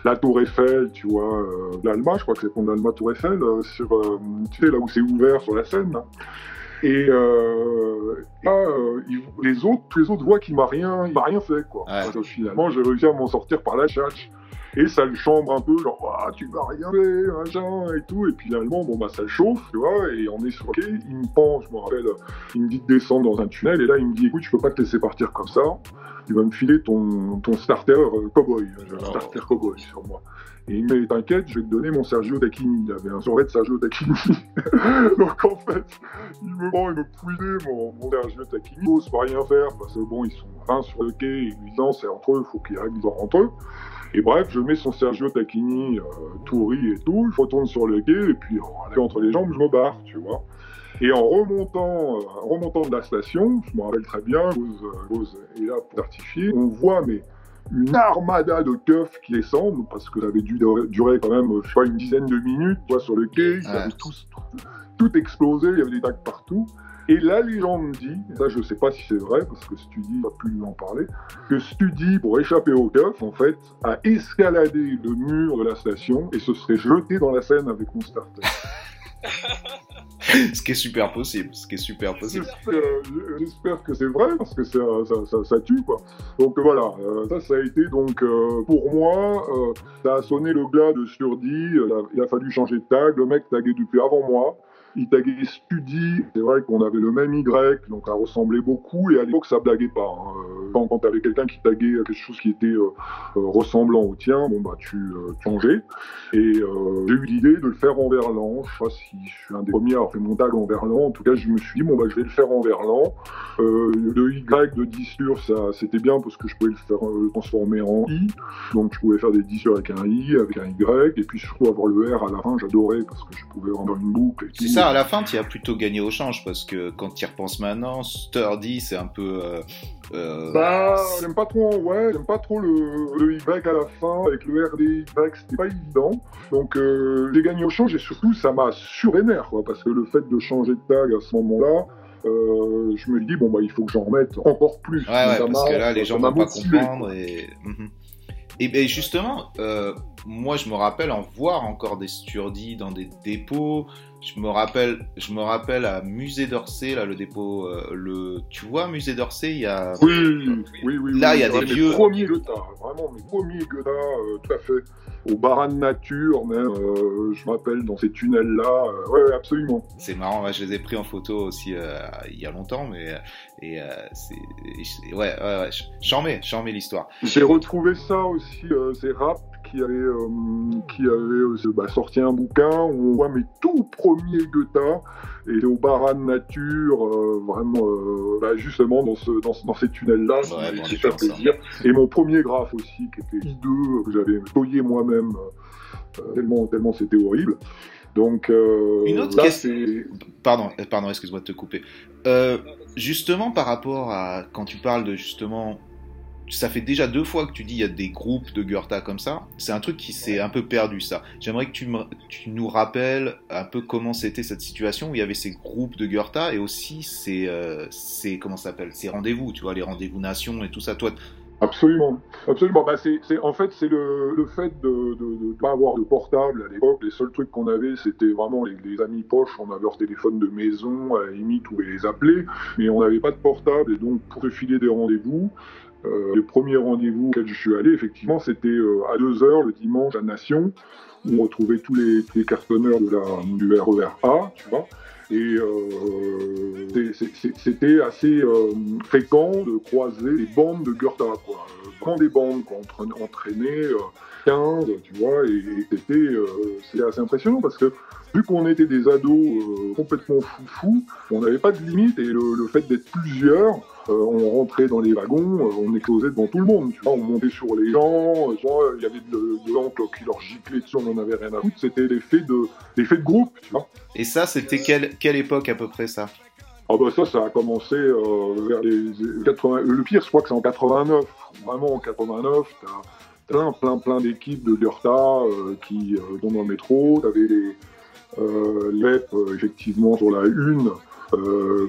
La Tour Eiffel, tu vois, l'Alma, je crois que c'est pour l'Alma Tour Eiffel, sur, tu sais, là où c'est ouvert sur la Seine. Et là, les autres, tous les autres voient qu'il m'a rien, m'a rien fait quoi. finalement, j'ai réussi à m'en sortir par la tchatch. Et ça le chambre un peu, genre, ah, tu vas rien faire, machin, et tout. Et puis finalement, bon, bah, ça le chauffe, tu vois, et on est sur le quai. Il me prend, je me rappelle, il me dit de descendre dans un tunnel, et là, il me dit, écoute, je peux pas te laisser partir comme ça. Tu vas me filer ton, ton starter euh, cowboy. Un oh. starter cowboy sur moi. Et il me dit, t'inquiète, je vais te donner mon Sergio Tacchini. Il avait un survêt de Sergio Tacchini. Donc en fait, il me prend, il me fouillait mon, mon Sergio Tacchini. Il n'ose pas rien faire, parce que bon, ils sont un sur le quai, lui non, c'est entre eux, il faut qu'ils règlent entre eux. Et bref, je mets son Sergio Tacchini, euh, tout riz et tout, je retourne sur le quai, et puis entre les jambes, je me barre, tu vois. Et en remontant, euh, remontant de la station, je me rappelle très bien, Rose, est là pour certifier, on voit mais une armada de keufs qui descendent, parce que ça avait dû durer quand même, je sais pas, une dizaine de minutes, vois, sur le quai, ils avaient tous, tout explosé, il y avait des tags partout. Et la légende dit, et ça je sais pas si c'est vrai, parce que Studi n'a pu lui en parler, que Studi, pour échapper au keuf, en fait, a escaladé le mur de la station et se serait jeté dans la Seine avec mon starter. ce qui est super possible, ce qui est super possible. J'espère que c'est vrai parce que ça, ça, ça, tue quoi. Donc voilà, euh, ça ça a été donc euh, pour moi, euh, ça a sonné le glas de Sturdy, il a fallu changer de tag, le mec taguait depuis avant moi il taguait Studi. C'est vrai qu'on avait le même Y, donc ça ressemblait beaucoup. Et à l'époque, ça blaguait pas. Hein. Quand, quand tu avais quelqu'un qui taguait quelque chose qui était euh, euh, ressemblant au tien, bon bah tu euh, changeais. Et j'ai eu l'idée de le faire en verlan. Je sais pas si je suis un des premiers à avoir fait mon tag en verlan. En tout cas, je me suis dit bon bah je vais le faire en verlan. le Y de 10 ça c'était bien parce que je pouvais le faire transformer en I. Donc je pouvais faire des 10 avec un I, avec un Y. Et puis je trouve avoir le R à la fin, j'adorais parce que je pouvais rendre une boucle. À la fin, tu as plutôt gagné au change parce que quand tu y repenses maintenant, Sturdy, c'est un peu. Euh, euh, bah, j'aime pas trop, ouais, j'aime pas trop le, le Y à la fin avec le RDY, c'était pas évident. Donc, euh, j'ai gagné au change et surtout, ça m'a surénervé, quoi, parce que le fait de changer de tag à ce moment-là, euh, je me dis, bon, bah, il faut que j'en remette encore plus. Ouais, ouais parce que là, les gens vont pas comprendre. Et... Mhm. Et ben justement, euh, moi je me rappelle en voir encore des sturdis dans des dépôts. Je me rappelle, je me rappelle à Musée d'Orsay, là le dépôt, euh, le, tu vois Musée d'Orsay, il y a. Oui, oui, oui. Là il y a des vieux. Mes premiers Goethe, vraiment mes premiers Goethe, euh, tout à fait au Baran Nature, même, euh, je me rappelle, dans ces tunnels-là. Euh, ouais, absolument. C'est marrant, je les ai pris en photo aussi euh, il y a longtemps, mais et, c'est. Ouais, ouais, ouais, j'en mets, j'en mets l'histoire. J'ai retrouvé ça aussi, c'est Rap qui avait, qui avait bah, sorti un bouquin où on voit mes tout premiers Goethe et au Baran Nature, vraiment, bah, justement, dans, ce, dans, dans ces tunnels-là, ouais, bon, fait plaisir. Et mon premier graphe aussi, qui était hideux, que j'avais toyé moi-même euh, tellement, tellement c'était horrible. Donc, euh, une autre question. Pardon, euh, pardon, excuse-moi de te couper. justement, par rapport à quand tu parles de justement, ça fait déjà deux fois que tu dis il y a des groupes de Goethe comme ça. C'est un truc qui s'est un peu perdu ça. J'aimerais que tu, nous rappelles un peu comment c'était cette situation où il y avait ces groupes de Goethe et aussi ces, ces comment s'appelle, ces rendez-vous, tu vois, les rendez-vous nations et tout ça. Toi, Absolument, absolument. Bah en fait, c'est le, fait de ne pas avoir de portable à l'époque. Les seuls trucs qu'on avait, c'était vraiment les, amis poches. On avait leur téléphone de maison, à la limite, pouvait les appeler, mais on n'avait pas de portable. Et donc, pour filer des rendez-vous, euh, le premier rendez-vous auquel je suis allé, effectivement, c'était euh, à 2h le dimanche à Nation, où on retrouvait tous les, tous les cartonneurs de la, du RER A, tu vois. Et euh, c'était assez euh, fréquent de croiser les bandes de Goethe, quoi. Quand des bandes entraînait 15, tu vois, et, c'était assez impressionnant parce que vu qu'on était des ados complètement foufous, on n'avait pas de limite et le fait d'être plusieurs, on rentrait dans les wagons, euh, on éclosait devant tout le monde. Tu vois, on montait sur les gens, euh, il y avait de, de l'encre qui leur giclait dessus, on n'en avait rien à foutre. C'était l'effet de, l'effet de groupe, tu vois. Et ça, c'était quelle, quelle époque à peu près ça? Ah bah ça, ça a commencé vers les 80. Le pire, je crois que c'est en 89. Vraiment en 89, t'as plein, plein, plein d'équipes de Goethe qui vont dans le métro. T'avais les euh, LEP, effectivement, sur la une, euh,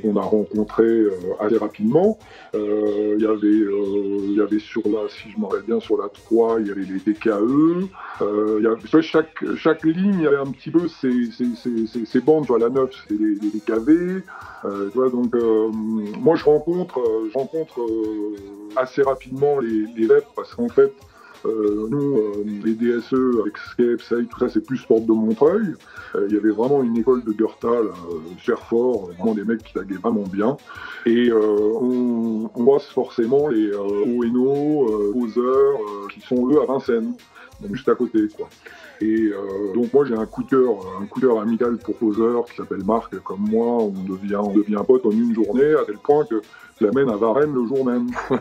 qu'on a rencontré euh, assez rapidement. Euh, il y avait, il y avait sur la, si je m'en rappelle bien, sur la 3, il y avait les DKE. il y avait, chaque, chaque ligne, il y avait un petit peu ces, ces, ces, bandes. la 9, c'est les, les, DKV. tu vois, donc, moi, je rencontre, je rencontre assez rapidement les, les parce qu'en fait, euh, nous, euh, les DSE avec Scape, Say, tout ça, c'est plus porte de Montreuil. Euh, il y avait vraiment une école de Goethe, super fort, vraiment des mecs qui taguaient vraiment bien. Et on, on forcément les ONO, poseurs, qui sont eux à Vincennes, juste à côté, quoi. Et donc moi j'ai un coup de cœur, un coup de cœur amical pour poseur qui s'appelle Marc, comme moi, on devient, on devient pote en une journée, à tel point que je l'amène à Varennes le jour même.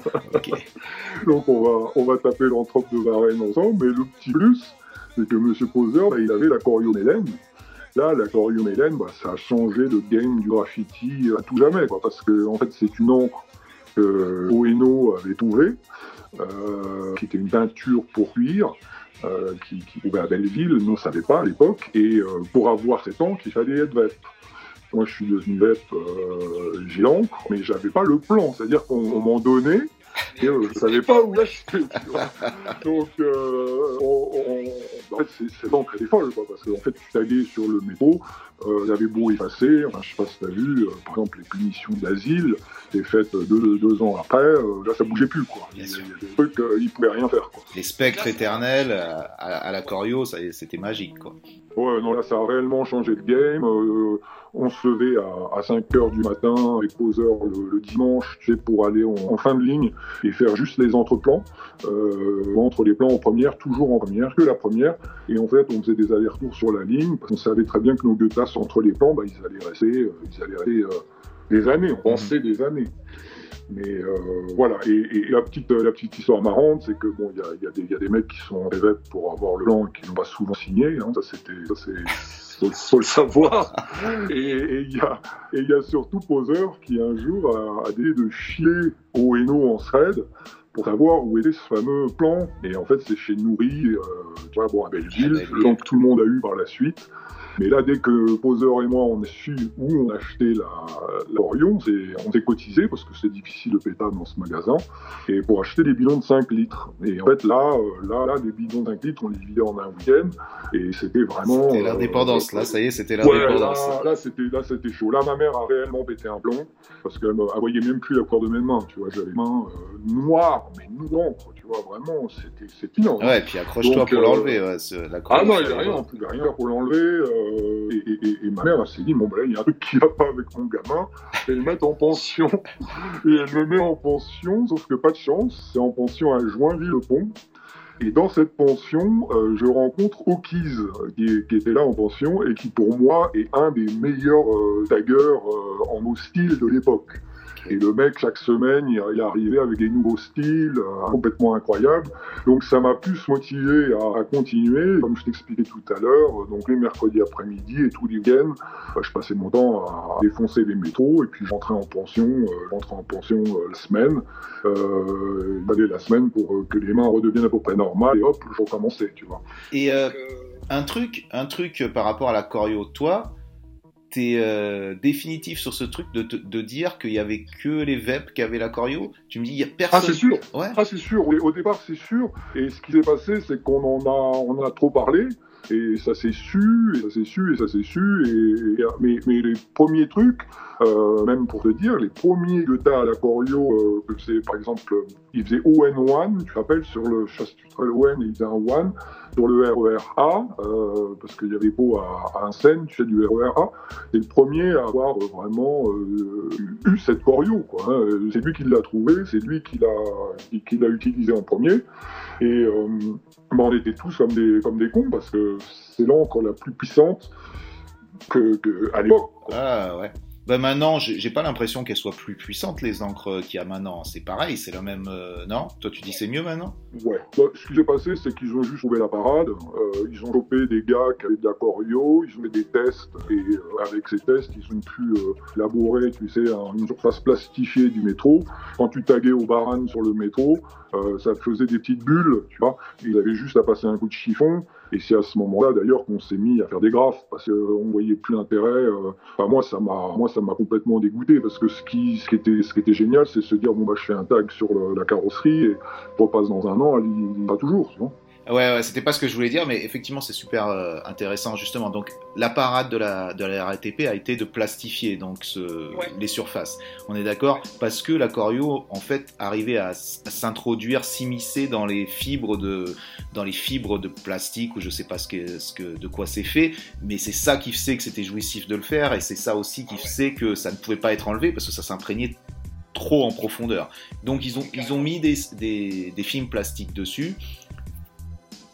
Donc on va, on va taper l'anthrope de Varennes ensemble, mais le petit plus, c'est que M. Poser, bah, il avait la Hélène. Là, la Hélène, bah, ça a changé le game du graffiti à tout jamais, quoi, parce que en fait, c'est une encre que Oeno avait trouvée, euh, qui était une peinture pour cuir, euh, qui, qui trouvait à Belleville, on ne savait pas à l'époque, et euh, pour avoir cette encre, il fallait être vert. Moi, je suis devenu VEP euh, l'encre, mais j'avais pas le plan. C'est-à-dire qu'on m'en donnait, et euh, je savais pas où l'acheter. Donc, euh, en fait, cette encre était folle, quoi, parce qu'en fait, tu t'allais sur le métro, euh, avait beau effacer, enfin, je sais pas si tu as vu, euh, par exemple, les punitions d'asile, c'est faites deux, deux, ans après, euh, là, ça bougeait plus, quoi. Il y, a des trucs, ils pouvaient rien faire, quoi. Les spectres éternels à, à la Corio, c'était magique, quoi. Ouais, non, là, ça a réellement changé de game. Euh, on se levait à, à 5 heures du matin avec poseur le, dimanche, tu sais, pour aller en, fin de ligne et faire juste les entreplans. Euh, entre les plans en première, toujours en première, que la première. Et en fait, on faisait des allers-retours sur la ligne parce qu'on savait très bien que nos deux entre les plans, bah, ils allaient rester, euh, ils allaient rester euh, des années. On pensait des années. Mais voilà, et, la, petite, la petite histoire marrante, c'est que bon, il y a, y a, des mecs qui sont rêvés pour avoir le blanc qui n'ont pas souvent signé. Hein, ça, c'était, faut, faut, le savoir. Et il y, a, y a surtout Poseur qui un jour a, a décidé de chier au Hainaut en thread pour savoir où était ce fameux plan. Et en fait, c'est chez Nourri, euh, tu vois, bon, à Belleville, le plan que tout le monde a eu par la suite. Mais là, dès que Poseur et moi, on a su où on achetait la, l'Orion, on s'est cotisé parce que c'est difficile de péter dans ce magasin, et pour acheter des bidons de 5 litres. Et en fait, là, euh, là, là, les bidons de 5 litres, on les vidait en un week-end, et c'était vraiment. C'était l'indépendance, euh, là, ça y est, c'était l'indépendance. Ouais, là, c'était, là, c'était chaud. Là, ma mère a réellement pété un plomb, parce qu'elle ne voyait même plus la couleur de mes mains, tu vois, j'avais les mains euh, noires, mais noires, tu vois, vraiment, c'était, c'était énorme. Ouais, et puis accroche-toi pour l'enlever, ouais, la Ah non, il n'y a rien, on pouvait rien pour l'enlever, et, ma mère s'est dit, bon, ben il y a un truc qui va pas avec mon gamin, elle le met en pension. Et elle me met en pension, sauf que pas de chance, c'est en pension à Joinville-le-Pont. Et dans cette pension, euh, je rencontre O'Keys, qui, qui, était là en pension, et qui pour moi est un des meilleurs euh, euh, en hostile de l'époque. Et le mec, chaque semaine, il, arrivé avec des nouveaux styles euh, complètement incroyables. Donc ça m'a plus motivé à, continuer. Comme je t'expliquais tout à l'heure, euh, donc les mercredis après-midi et tous les week-ends, bah, je passais mon temps à défoncer les métros et puis j'entrais en pension, euh, j'entrais en pension la semaine. Euh, la semaine pour que les mains redeviennent à peu près normales et hop, je recommençais, tu vois. Et un truc, un truc par rapport à la choreo, toi, euh, définitif sur ce truc de, de dire qu'il y avait que les VEP qui avaient la choreo Tu me dis, il y a personne. Ah, c'est sûr. Ouais. Ah, c'est sûr. Au départ, c'est sûr. Et ce qui s'est passé, c'est qu'on en a, on a trop parlé. Et ça s'est su, et ça s'est su, et ça s'est su. Et, mais, les premiers trucs, euh, même pour te dire, les premiers t'as à la choreo, euh, c'est par exemple, il faisait ON1, tu te rappelles, sur le chasse ON, il faisait un one sur le RER-A, euh, parce qu'il y avait beau à, à scène, tu fais du RER-A, c'est le premier à avoir euh, vraiment euh, eu cette choreo. Quoi, hein. C'est lui qui l'a trouvé, c'est lui qui l'a qui, l'a utilisé en premier. Et on était tous comme des, comme des cons, parce que c'est l'encre la plus puissante que, que à l'époque. Ah ouais. Ben maintenant, j'ai pas l'impression qu'elles soient plus puissantes, les encres qu'il y a maintenant. C'est pareil, c'est la même. Euh, non? Toi, tu dis c'est mieux maintenant? Ouais. Bah, ce qui s'est passé, c'est qu'ils ont juste trouvé la parade. Euh, ils ont chopé des gars qui avaient de la choreo, ils ont fait des tests, et euh, avec ces tests, ils ont pu labourer, tu sais, une surface plastifiée du métro. Quand tu taguais au baran sur le métro, ça faisait des petites bulles, tu vois. Ils avaient juste à passer un coup de chiffon. Et c'est à ce moment-là d'ailleurs qu'on s'est mis à faire des graphes parce qu'on voyait plus l'intérêt. Euh, enfin, moi, ça m'a, moi, ça m'a complètement dégoûté parce que ce qui, ce qui était, ce qui était génial, c'est se dire bon bah je fais un tag sur la carrosserie et je repasse dans un an, va toujours. Tu vois Ouais, ouais c'était pas ce que je voulais dire, mais effectivement, c'est super euh, intéressant, justement. Donc, la parade de la, de la RATP a été de plastifier donc ce, les surfaces. On est d'accord Parce que la Corio, en fait, arrivait à, s'introduire, s'immiscer dans les fibres de, dans les fibres de plastique ou je sais pas ce que, ce que, de quoi c'est fait, mais c'est ça qui faisait que c'était jouissif de le faire et c'est ça aussi qui faisait que ça ne pouvait pas être enlevé parce que ça s'imprégnait trop en profondeur. Donc, ils ont, ils ont mis des, des, des films plastiques dessus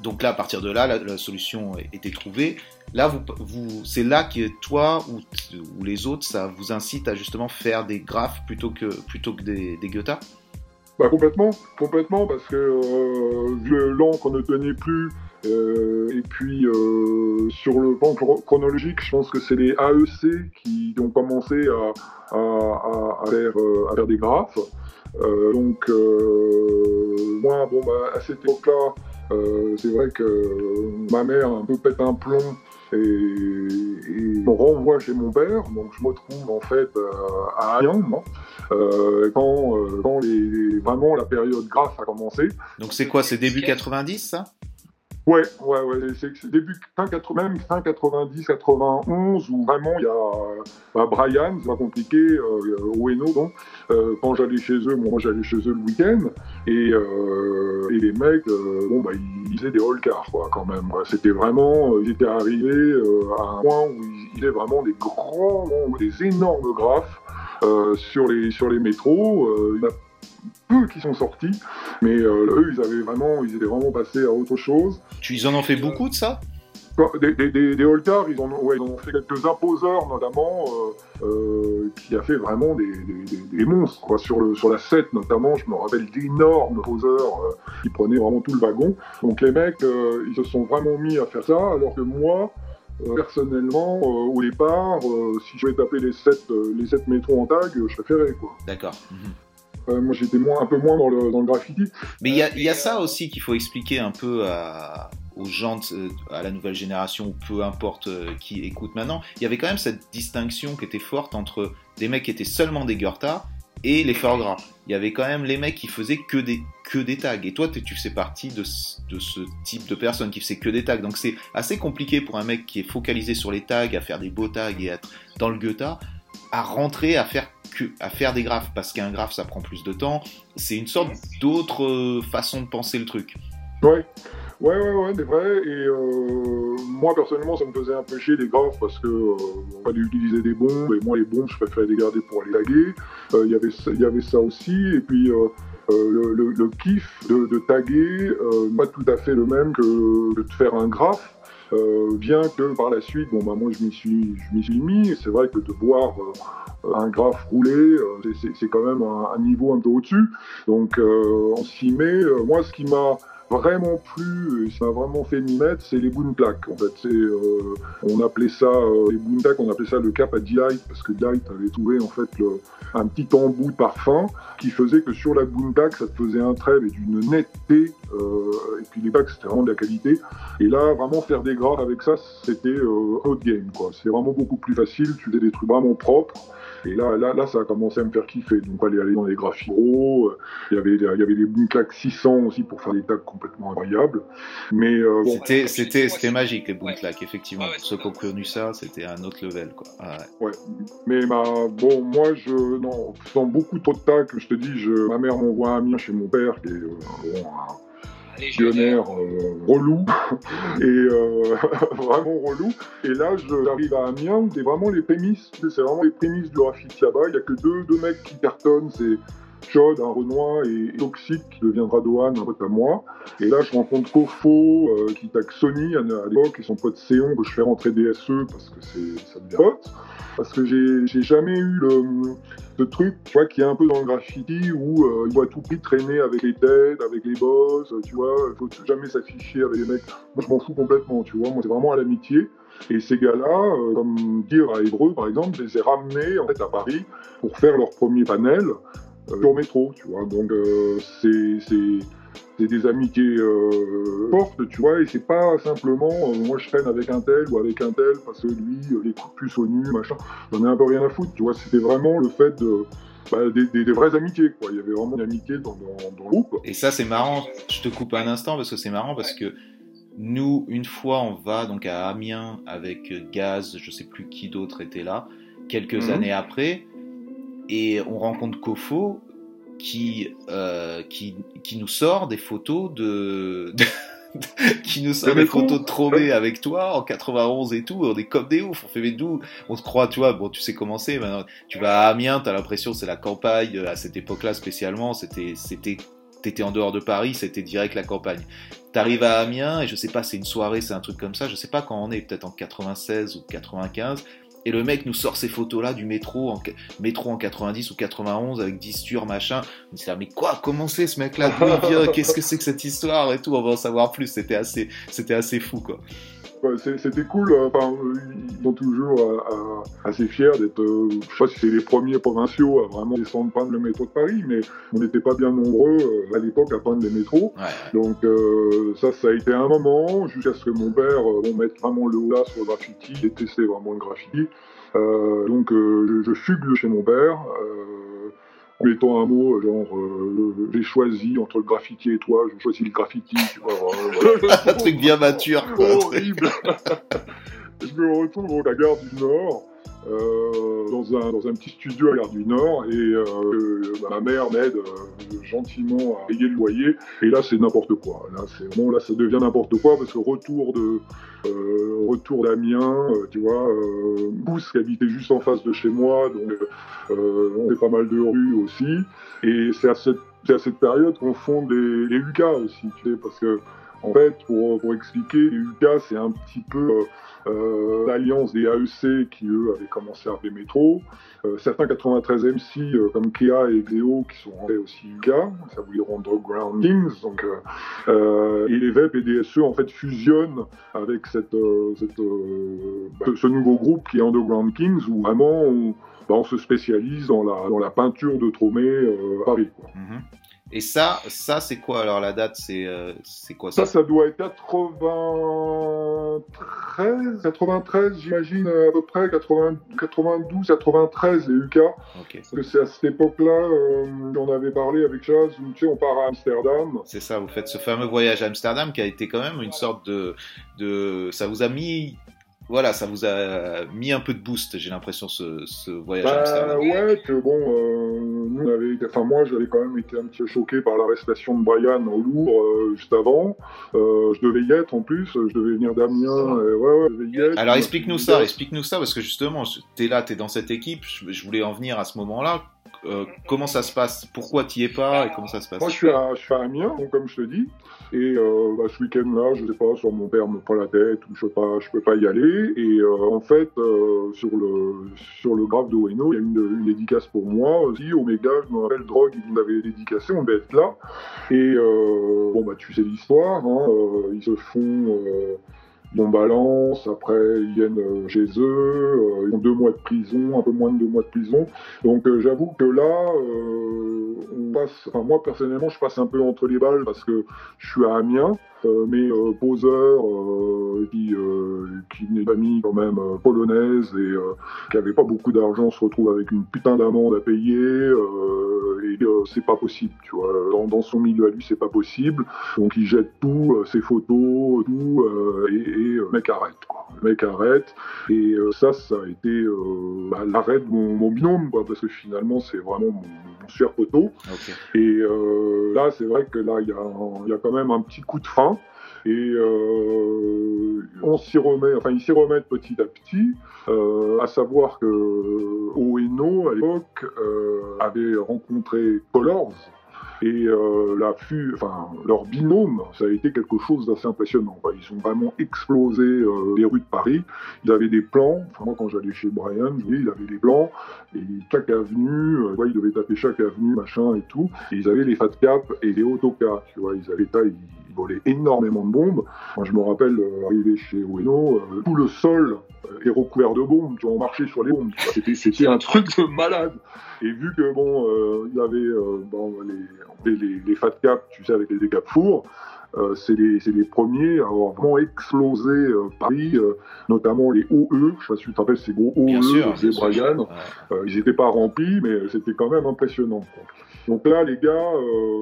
donc là, à partir de là, la, solution était trouvée. Là, vous, vous, c'est là que toi ou, ou, les autres, ça vous incite à justement faire des graphes plutôt que, plutôt que des, des bah, Complètement, complètement, parce que euh, l'encre ne tenait plus. Euh, et puis, euh, sur le plan chronologique, je pense que c'est les AEC qui ont commencé à, à, faire, à faire, des graphes. donc, moi, bon, bah, à cette époque-là, euh, c'est vrai que ma mère un peu pète un plomb et, et me renvoie chez mon père, donc je me retrouve en fait euh, à Ayan, euh, quand, quand les, vraiment la période grave a commencé. Donc c'est quoi, c'est début 90 ça? Ouais, ouais, ouais, c'est début fin 80, même fin 90, 91, où vraiment il y a bah, Brian, c'est pas compliqué, euh, Ueno, donc, euh, quand j'allais chez eux, moi j'allais chez eux le week-end, et, euh, les mecs, euh, bon, bah, ils, faisaient des holcars, quoi, quand même. C'était vraiment, ils étaient arrivés euh, à un point où ils, ils avaient vraiment des grands, des énormes graphes sur les métros peu qui sont sortis, mais euh, eux, ils avaient vraiment, ils étaient vraiment passés à autre chose. Tu ils en ont fait beaucoup de ça? Des, des, des, ils, en ont, ouais, ils ont fait quelques imposeurs, notamment, euh, euh, qui a fait vraiment des, des monstres. Quoi. Sur, le, sur la 7, notamment, je me rappelle d'énormes poseurs euh, qui prenaient vraiment tout le wagon. Donc les mecs, euh, ils se sont vraiment mis à faire ça, alors que moi, euh, personnellement, au départ, si je devais taper les 7, les 7 métros en tag, je préférais. D'accord. Moi, j'étais moins, un peu moins dans le, dans le graffiti. Mais il y a, y a, ça aussi qu'il faut expliquer un peu à, aux gens, euh, à la nouvelle génération, ou peu importe euh, qui écoute maintenant, il y avait quand même cette distinction qui était forte entre des mecs qui étaient seulement des Gurtas et les forts gras. Il y avait quand même les mecs qui faisaient que des, que des tags. Et toi, tu fais partie de, de ce type de personne qui faisait que des tags. Donc c'est assez compliqué pour un mec qui est focalisé sur les tags, à faire des beaux tags et être dans le Goethe, à rentrer à faire que, à faire des graphes. Parce qu'un graphe, ça prend plus de temps. C'est une sorte d'autre euh, façon de penser le truc. Ouais. Ouais, ouais, ouais, c'est vrai. Et euh, moi, personnellement, ça me faisait un peu chier les graphes parce que euh, on fallait utiliser des bombes. Et moi, les bombes, je préférais les garder pour les taguer. Euh, y Il y avait ça aussi. Et puis, euh, le, le, le, kiff de, de taguer, pas tout à fait le même que de faire un graphe. Bien que par la suite, bon, bah, moi, je m'y suis, je m'y suis mis. C'est vrai que de voir un graphe roulé, c'est quand même un, un, niveau un peu au-dessus. Donc, on s'y met. moi, ce qui m'a vraiment plus, ça m'a vraiment fait m'y mettre, c'est les boomplaques. En fait, c'est, euh, on appelait ça, euh, les boomplaques, on appelait ça le cap à D-Light, parce que D-Light avait trouvé en fait le, un petit embout de parfum qui faisait que sur la boomplaque, ça te faisait un trait mais d'une netteté, euh, et puis les plaques, c'était vraiment de la qualité. Et là, vraiment faire des graphes avec ça, c'était euh, haut game, quoi. C'est vraiment beaucoup plus facile, tu faisais des trucs vraiment propres. Et là, là, là, ça a commencé à me faire kiffer. Donc, aller, aller dans les graphiro, euh, il y avait, il y avait les Boomclack 600 aussi pour faire des tags complètement incroyables. Mais euh, bon, c'était, c'était, c'était magique les Boomclack, effectivement. pour ceux qui ont connu ça, c'était un autre level, quoi. Ah, ouais. ouais. Mais bah, bon, moi, je, non, faisant beaucoup trop de tags, je te dis, je, ma mère m'envoie un mien chez mon père, qui est euh, bon, légionnaire euh, relou et euh, vraiment relou. Et là, j'arrive à Amiens c'est vraiment les prémices, c'est vraiment les prémices du graffiti là-bas. Il y a que deux, deux mecs qui cartonnent, c'est Chod, un Renoir, et Toxic, qui deviendra Dohan, un pote à moi. Et là, je rencontre Kofo, euh, qui tag Sony à, l'époque, et son pote Séon, que je fais rentrer DSE parce que ça devient pote. Parce que j'ai jamais eu le, truc, tu vois, qui est un peu dans le graffiti où euh, il faut à tout prix traîner avec les têtes, avec les boss, tu vois, il faut jamais s'afficher avec les mecs. Moi, je m'en fous complètement, tu vois. Moi, c'est vraiment à l'amitié. Et ces gars-là, euh, comme dire à Évreux, par exemple, je les ai ramenés en fait à Paris pour faire leur premier panel sur métro, tu vois. Donc euh, c'est des amitiés euh, fortes, tu vois, et c'est pas simplement euh, moi je traîne avec un tel ou avec un tel parce que lui, les coups de puce au nu, machin, j'en ai un peu rien à foutre, tu vois, c'était vraiment le fait de. Bah, des, des, vraies amitiés, quoi. Il y avait vraiment une amitié dans, dans, le groupe. Et ça, c'est marrant. Je te coupe un instant parce que c'est marrant parce que nous, une fois, on va donc à Amiens avec Gaz, je sais plus qui d'autre était là, quelques mhm. années après, et on rencontre Kofo qui, euh, qui, qui nous sort des photos de, qui nous sort des photos de Tromé avec toi en 91 et tout, on est comme des ouf, on fait mais d'où On se croit, tu vois, bon tu sais comment c'est, maintenant tu vas à Amiens, t'as l'impression c'est la campagne, à cette époque-là spécialement, c'était, c'était, t'étais en dehors de Paris, c'était direct la campagne. T'arrives à Amiens et je sais pas, c'est une soirée, c'est un truc comme ça, je sais pas quand on est, peut-être en 96 ou 95, et le mec nous sort ces photos-là du métro en, métro en 90 ou 91 avec 10 tueurs, machin. On dit, mais quoi Comment c'est ce mec-là? Qu'est-ce que c'est que cette histoire? Et tout On va en savoir plus. C'était assez, c'était assez fou, quoi c'était cool. Euh, enfin, ils sont toujours euh, euh, assez fiers d'être. je sais pas si c'est les premiers provinciaux à vraiment descendre prendre le métro de Paris, mais on n'était pas bien nombreux à l'époque à prendre les métros. Donc ça, ça a été un moment jusqu'à ce que mon père on mette vraiment le haut là sur le graffiti, détestait vraiment le graffiti. donc je, je, fugue chez mon père mettant un mot, genre, euh, j'ai choisi entre le graffiti et toi, je choisis le graffiti, tu vois. un truc bien mature, Horrible Je me retrouve au la gare du Nord, euh, dans, un, dans un petit studio à la Gare du Nord et euh, ma mère m'aide euh, gentiment à payer le loyer. Et là c'est n'importe quoi. Là c'est bon là ça devient n'importe quoi parce que retour de euh, retour d'Amiens tu vois Bousse qui habitait juste en face de chez moi donc on fait pas mal de rues aussi. Et c'est à cette c'est à cette période qu'on fonde les, les UCA aussi tu sais parce que En fait, pour, pour expliquer, UCA, c'est un petit peu euh, l'alliance des AEC qui, eux, avaient commencé à des métros. Euh, certains 93 MC, euh, comme Kea et Xeo, qui sont rentrés aussi UCA, ça voulait dire Underground Kings. Donc, euh, et les VEP et DSE, en fait, fusionnent avec cette, cette bah, ce nouveau groupe qui est Underground Kings, où vraiment on, bah, on se spécialise dans la, dans la peinture de Tromé à Paris. Quoi. Mhm. Et ça, ça c'est quoi alors la date C'est euh, quoi ça Ça, ça doit être 93, 93 j'imagine à peu près, 80, 92, 93 les UK. Parce que c'est à cette époque-là, euh, on avait parlé avec où tu sais, on part à Amsterdam. C'est ça, vous faites ce fameux voyage à Amsterdam qui a été quand même une sorte de, de ça vous a mis voilà, ça vous a mis un peu de boost, j'ai l'impression, ce, ce voyage bah, à Amsterdam. Ouais, que bon, euh, nous, on avait, enfin moi, j'avais quand même été un petit peu choqué par l'arrestation de Brian au Louvre euh, juste avant. Euh, je devais y être en plus, je devais venir d'Amiens. ouais, ouais, je devais y être. Alors explique-nous ça, explique-nous ça, parce que justement, t'es là, t'es dans cette équipe, je voulais en venir à ce moment-là. Euh, comment ça se passe? Pourquoi tu es pas et comment ça se passe? Moi, je suis, à, je suis à Amiens, comme je te dis. Et euh, bah, ce week-end-là, je sais pas, sur mon père me prend la tête ou je peux pas, je peux pas y aller. Et euh, en fait, sur le sur le graphe de Wayno, il y a une, une, dédicace pour moi aussi. Omega, je me rappelle, Drogue, il nous avait dédicacé, on devait être là. Et bon, bah, tu sais l'histoire. Hein, ils se font on balance, après ils viennent euh, chez eux, euh, ils ont deux mois de prison, un peu moins de deux mois de prison. Donc euh, j'avoue que là, on passe, enfin, moi personnellement, je passe un peu entre les balles parce que je suis à Amiens, mais poseur qui, qui venait de famille quand même polonaise et qui avait pas beaucoup d'argent se retrouve avec une putain d'amende à payer et c'est pas possible, tu vois. Dans, dans, son milieu à lui, c'est pas possible. Donc il jette tout, ses photos, tout, et et mec arrête. Quoi. Mec arrête. Et euh, ça, ça a été euh, bah, l'arrêt de mon, binôme, quoi, parce que finalement, c'est vraiment mon, super poteau. Et euh, là, c'est vrai que là, il y, y, a quand même un petit coup de frein. Et on s'y remet, enfin, ils s'y remettent petit à petit, à savoir que Oeno, à l'époque, avait rencontré Colors, et euh, leur binôme, ça a été quelque chose d'assez impressionnant. Ils ont vraiment explosé euh, les rues de Paris. Ils avaient des plans. Enfin, moi, quand j'allais chez Brian, il avait des plans. Et chaque avenue, euh, ils devaient taper chaque avenue, machin et tout. Et ils avaient les fat cap et les autocars. Tu vois, ils avaient taille énormément de bombes. Moi, je me rappelle euh, arriver chez Ueno, euh, tout le sol euh, est recouvert de bombes. Tu vois, on marchait sur les bombes. C'était, un truc de malade. Et vu que bon, il y avait bon, les, les, fat caps, tu sais, avec les dégâts fours, c'est les, les, premiers à avoir vraiment explosé euh, Paris, euh, notamment les OE, je sais pas si tu te rappelles ces gros OE de Brian. ils n'étaient pas remplis, mais c'était quand même impressionnant. Donc là, les gars,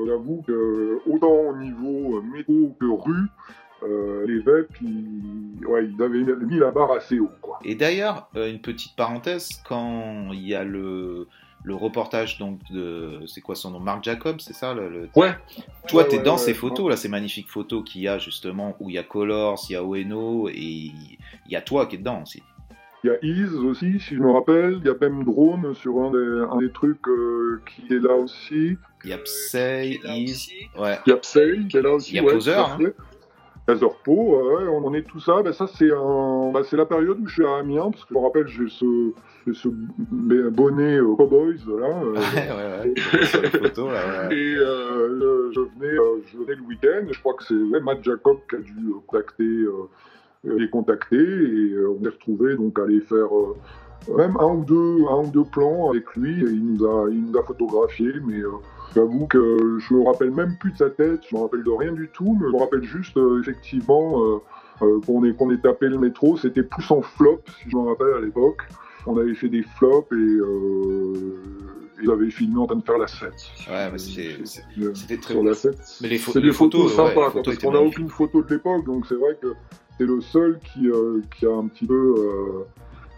j'avoue que autant au niveau métro que rue, les VEP, ils, ouais, ils, avaient mis la barre assez haut. Quoi. Et d'ailleurs, une petite parenthèse, quand il y a le le reportage donc de c'est quoi son nom Marc Jacob c'est ça le, ouais toi tu es dans ces photos là ces magnifiques photos qu'il y a justement où il y a Colors il y a Ueno et il y a toi qui es dedans aussi il y a Ease aussi, si je me rappelle. Il y a même Drone sur un des, un des trucs euh, qui est là aussi. Il y a Psy, Ease. Ouais. Il y a Psy qui est là aussi. Il y a Poser. Hein. Po, ouais, on en est tout ça. Ben, ça, c'est un... C'est la période où je suis à Amiens, parce que je me rappelle, j'ai ce ce bonnet Cowboys, là. Euh, ouais, ouais, là, Et euh, je, venais, euh, je venais le week-end, je crois que c'est Matt Jacob qui a dû contacter, les contacter, et on est retrouvé donc à aller faire même un ou deux, un ou deux plans avec lui, et il nous a, il nous a photographié, mais j'avoue que je me rappelle même plus de sa tête, je me rappelle de rien du tout, mais je me rappelle juste effectivement qu'on ait, qu'on ait tapé le métro, c'était plus en flop, si je me rappelle à l'époque on avait fait des flops et euh, ils avaient filmé en train de faire la 7. Ouais, mais c'était très sur la 7. Mais les, c'est des photos, sympas, parce qu'on n'a aucune photo de l'époque, donc c'est vrai que c'est le seul qui, euh, qui a un petit peu euh,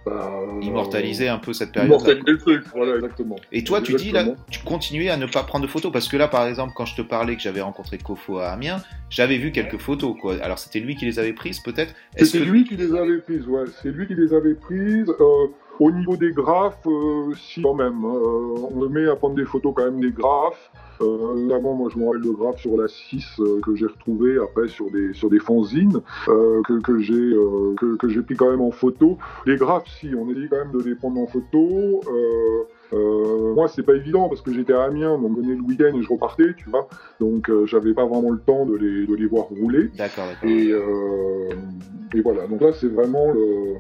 bah, immortaliser un peu cette période. Immortaliser le truc, voilà, exactement. Et toi, tu dis là, tu continuais à ne pas prendre de photos parce que là, par exemple, quand je te parlais que j'avais rencontré Kofo à Amiens, j'avais vu quelques photos, quoi. Alors, c'était lui qui les avait prises, peut-être? C'était lui qui les avait prises, ouais. C'est lui qui les avait prises. Euh, Au niveau des graphes, si quand même, on me met à prendre des photos quand même des graphes. Euh, moi je me rappelle le graphe sur la 6 euh, que j'ai retrouvé après sur des, sur des fanzines euh, que, que j'ai euh, que, que j'ai pris quand même en photo. Les graphes, si, on dit quand même de les prendre en photo. Euh, moi, c'est pas évident parce que j'étais à Amiens, donc je venais le week-end et je repartais, tu vois. Donc, j'avais pas vraiment le temps de les, de les voir rouler. D'accord, d'accord. Et, et, voilà. Donc là, c'est vraiment le,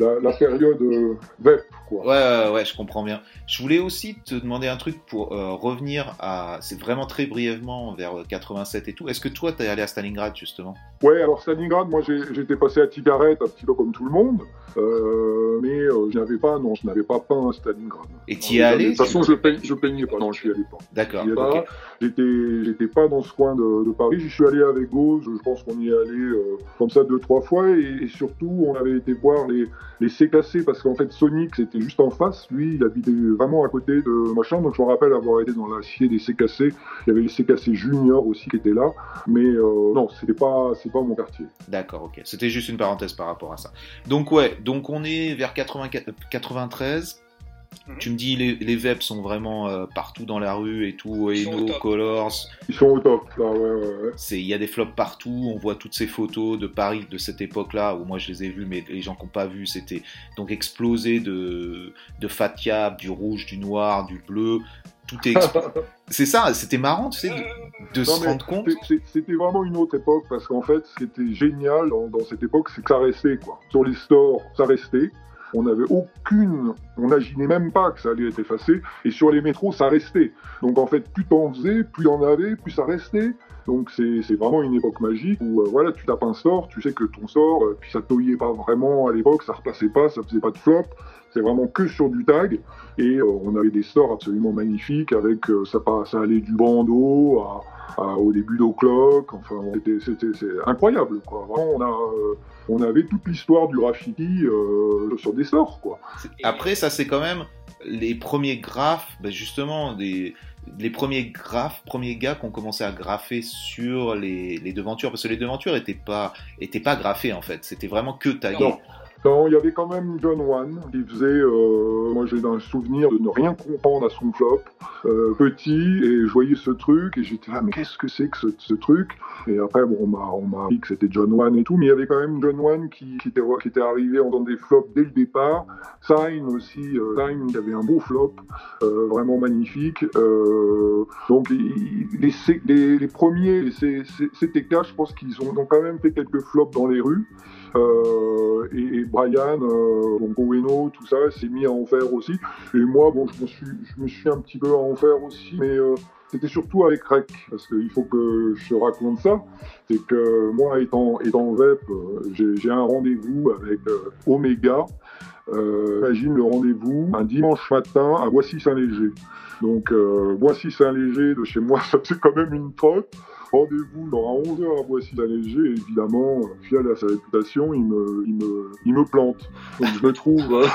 la, période euh, web. Quoi. Ouais, ouais, je comprends bien. Je voulais aussi te demander un truc pour euh, revenir à. C'est vraiment très brièvement vers 87 et tout. Est-ce que toi, t'es allé à Stalingrad justement? Ouais, alors Stalingrad, moi j'étais passé à Tigaret un petit peu comme tout le monde, euh, mais je n'avais pas, non, je n'avais pas peint à Stalingrad. Et tu y es allé De toute? façon, je, peignais, je peignais pas, non, je suis allé pas. D'accord. J'étais, j'étais pas dans ce coin de, Paris. J'y suis allé avec Gauze. Je pense qu'on y est allé comme ça deux trois fois, et, et, surtout on avait été voir les les CKC parce qu'en fait Sonic c'était juste en face, lui il habitait vraiment à côté de machin, donc je me rappelle avoir été dans l'acier des CKC, il y avait les CKC Junior aussi qui étaient là, mais euh, non c'était pas c'est pas mon quartier. D'accord, ok, c'était juste une parenthèse par rapport à ça. Donc ouais, donc on est vers 93, Mhm. Tu me dis les, les VEP sont vraiment euh, partout dans la rue et tout, Eno, Colors. Ils sont au top, là, ouais, ouais. Il y a des flops partout, on voit toutes ces photos de Paris de cette époque-là, où moi je les ai vues, mais les gens qui n'ont pas vu, c'était donc explosé de, de fat cap, du rouge, du noir, du bleu. Tout est C'est ça, c'était marrant, tu sais, de, se rendre compte. C'était vraiment une autre époque, parce qu'en fait, ce qui était génial dans, dans cette époque, c'est que ça restait, quoi. Sur les stores, ça restait on n'avait aucune, on n'imaginait même pas que ça allait être effacé, et sur les métros, ça restait. Donc en fait, plus t'en faisais, plus il y en avait, plus ça restait. Donc c'est vraiment une époque magique où euh, voilà, tu tapes un sort, tu sais que ton sort, euh, puis ça toillait pas vraiment à l'époque, ça replaçait pas, ça faisait pas de flop, c'est vraiment que sur du tag. Et euh, on avait des sorts absolument magnifiques avec ça, allait du bandeau au début d'Oclock, enfin c'était incroyable quoi. Vraiment, on avait toute l'histoire du graffiti sur des sorts, quoi. Après, ça, c'est quand même les premiers graphes, ben justement, des, les premiers graphes, premiers gars qui ont commencé à graffer sur les, les devantures, parce que les devantures n'étaient pas, étaient pas graffées, en fait. C'était vraiment que tagué il y avait quand même John Wan qui faisait, euh, moi j'ai un souvenir de ne rien comprendre à son flop, euh, petit, et je voyais ce truc, et j'étais là, mais qu'est-ce que c'est que ce, truc? Et après, bon, on m'a dit que c'était John Wan et tout, mais il y avait quand même John Wan qui, qui, était, qui était arrivé en faisant des flops dès le départ. Sign aussi, euh, qui avait un beau flop, euh, vraiment magnifique. Euh, donc les, les, les, premiers, CTK, je pense qu'ils ont quand même fait quelques flops dans les rues. Euh, et, Brian, euh, donc Oweno, tout ça, s'est mis à en faire aussi. Et moi, bon, je me suis, je me suis un petit peu à en faire aussi, mais euh, c'était surtout avec Rec, parce qu'il faut que je raconte ça. C'est que moi, étant, étant VEP, j'ai un rendez-vous avec Omega. Imagine le rendez-vous un dimanche matin à Boissy-Saint-Léger. Donc, Boissy-Saint-Léger, de chez moi, ça fait quand même une trotte. Rendez-vous dans à 11h à Boissy-Léger, et évidemment, fiel à sa réputation, il me, il me, il me plante. Donc je me trouve euh,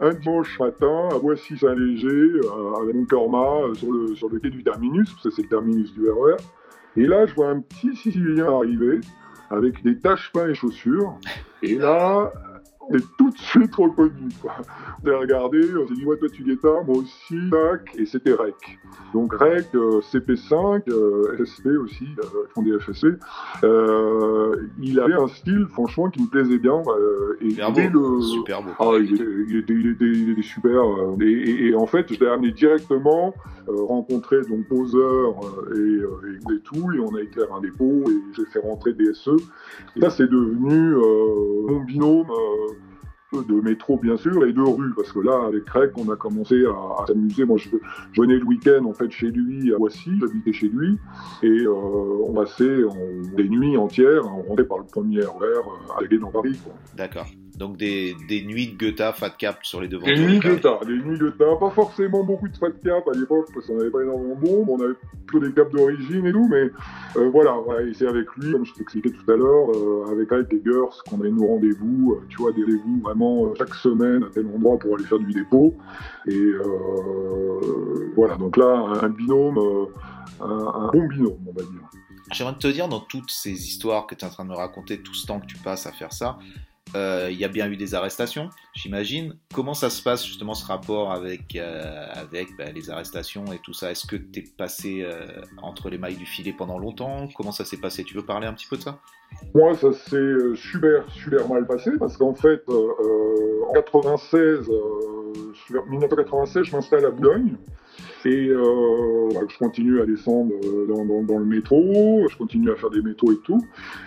un dimanche matin à Boissy-Saint-Léger, euh, avec mon karma, euh, sur le, sur le quai du terminus, parce que c'est le terminus du RER. E et là, je vois un petit Sicilien arriver, avec des taches pain et chaussures. Et là, est tout de suite reconnu. A regardé, on s'est dit, ouais, toi tu guettas, moi aussi, tac, et c'était REC. Donc REC, euh, CP5, euh, SSP aussi, euh, font des FSC. Euh, il avait un style, franchement, qui me plaisait bien. Euh, et super beau. Le... Super beau. Ah, il était, il était, il était, il était super. Euh, et, et, et, en fait, je l'ai amené directement rencontrer donc Poseur et, et, tout, et on a à un dépôt, et j'ai fait rentrer DSE. Et là, c'est devenu mon binôme de métro bien sûr et de rue parce que là avec Craig on a commencé à, s'amuser. Moi je, venais le week-end en fait chez lui à Voici j'habitais chez lui et euh, on passait des nuits entières on rentrait par le premier RER euh, à aller dans Paris d'accord donc des, des, nuits de Goethe fat cap sur les devantures. Des nuits de Goethe, des nuits de Goethe. Pas forcément beaucoup de fat cap à l'époque parce qu'on n'avait pas énormément de bombes, on avait plutôt des caps d'origine et tout, mais euh, voilà, ouais, c'est avec lui, comme je t'expliquais tout à l'heure, euh, avec Ike et Gers, qu'on avait nos rendez-vous, euh, tu vois, des rendez-vous vraiment euh, chaque semaine à tel endroit pour aller faire du dépôt. Et euh, voilà, donc là, un binôme, un, un bon binôme, on va dire. J'aimerais te dire, dans toutes ces histoires que tu es en train de me raconter, tout ce temps que tu passes à faire ça, il y a bien eu des arrestations, j'imagine. Comment ça se passe justement ce rapport avec, avec bah, les arrestations et tout ça? Est-ce que tu es passé entre les mailles du filet pendant longtemps? Comment ça s'est passé? Tu veux parler un petit peu de ça? Moi, ça s'est super, super mal passé parce qu'en fait, en 96, 1996, je m'installe à Boulogne. Et euh, bah, je continue à descendre euh, dans, le métro, je continue à faire des métros et tout.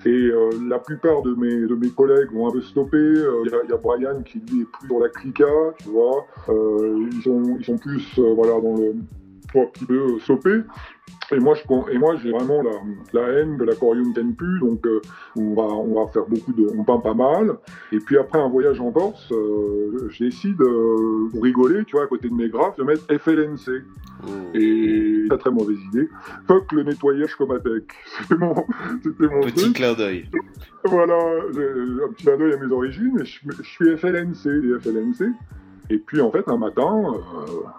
Et euh, la plupart de mes, de mes collègues vont un peu stopper. Il y, a Brian qui lui est plus dans la clica, tu vois. ils, sont, ils sont plus voilà, dans le un petit peu stopper. Et moi, je, et moi, j'ai vraiment la, la, haine de l'aquarium Tenpu, donc euh, on, va, on va faire beaucoup de, on peint pas mal. Et puis après un voyage en Corse, euh, je décide, euh, pour rigoler, tu vois, à côté de mes graphes, de mettre FLNC. Oh. Et très très mauvaise idée. Fuck le nettoyage Comatec. C'était mon, Petit clin d'œil. Voilà, un petit clin d'œil à mes origines, et je, je suis FLNC, et FLNC. Et puis en fait, un matin, euh,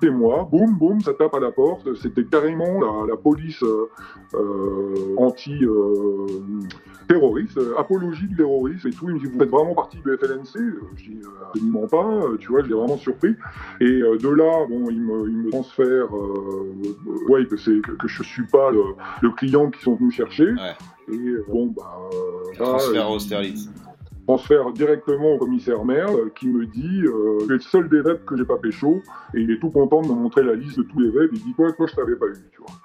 c'est moi, boum, boum, ça tape à la porte. C'était carrément la, police euh, euh, anti-terroriste, apologie du terrorisme et tout. Il me dit, vous faites vraiment partie du FLNC Je dis, absolument pas, tu vois, je l'ai vraiment surpris. Et de là, bon, il me, il me transfère, ouais, que, c'est, que, je suis pas le, client qu'ils sont venus chercher. Et bon, bah. transfert à Austerlitz transfère directement au commissaire merde qui me dit euh, es le seul des webs que j'ai pas pécho et il est tout content de me montrer la liste de tous les webs. Il dit quoi, toi je t'avais pas eu, tu vois.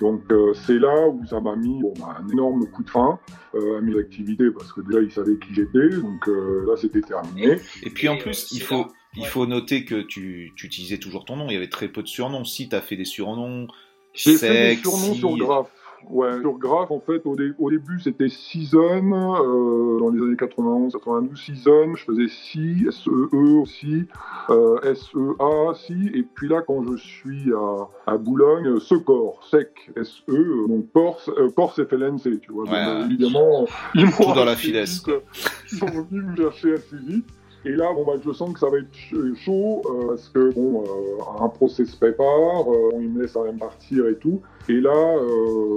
Donc euh, c'est là où ça m'a mis bah, un énorme coup de frein euh, à mes activités parce que déjà il savait qui j'étais, donc euh, là c'était terminé. Et puis en plus il faut il faut noter que tu, tu, utilisais toujours ton nom. Il y avait très peu de surnoms. Si tu as fait des surnoms, j'ai fait des surnoms sur Graph. Ouais, sur Graph, en fait, au, début, c'était Season, euh, dans les années 91, 92, Season, je faisais Si, S-E-E e aussi, euh, S-E-A, Si, et puis là, quand je suis à, à Boulogne, Secor, Sec, S-E, donc Corse, euh, Corse FLNC, tu vois. Ouais, évidemment, ils m'ont dans la finesse. Ils sont venus me chercher assez vite. Et là, bon, bah, je sens que ça va être chaud, euh, parce que bon, euh, un procès se prépare, euh, il me laisse quand même partir et tout. Et là,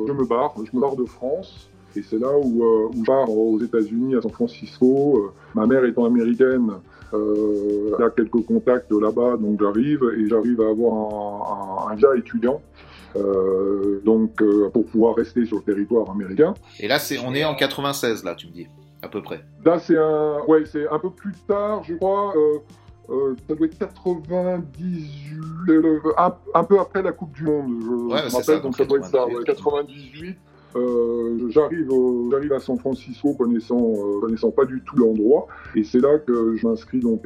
je me barre, je me barre de France. Et c'est là où, où, je pars aux États-Unis, à San Francisco. ma mère étant américaine, elle a quelques contacts là-bas, donc j'arrive et j'arrive à avoir un, un, visa étudiant. donc pour pouvoir rester sur le territoire américain. Et là, c'est, on est en 96, là, tu me dis à peu près. Là, c'est un, ouais, c'est un peu plus tard, je crois. Euh, euh, ça doit être 98, euh, un, peu après la Coupe du Monde, je, ouais, rappelle, donc ça doit être ça, 98. j'arrive, j'arrive à San Francisco connaissant, connaissant pas du tout l'endroit, et c'est là que je m'inscris donc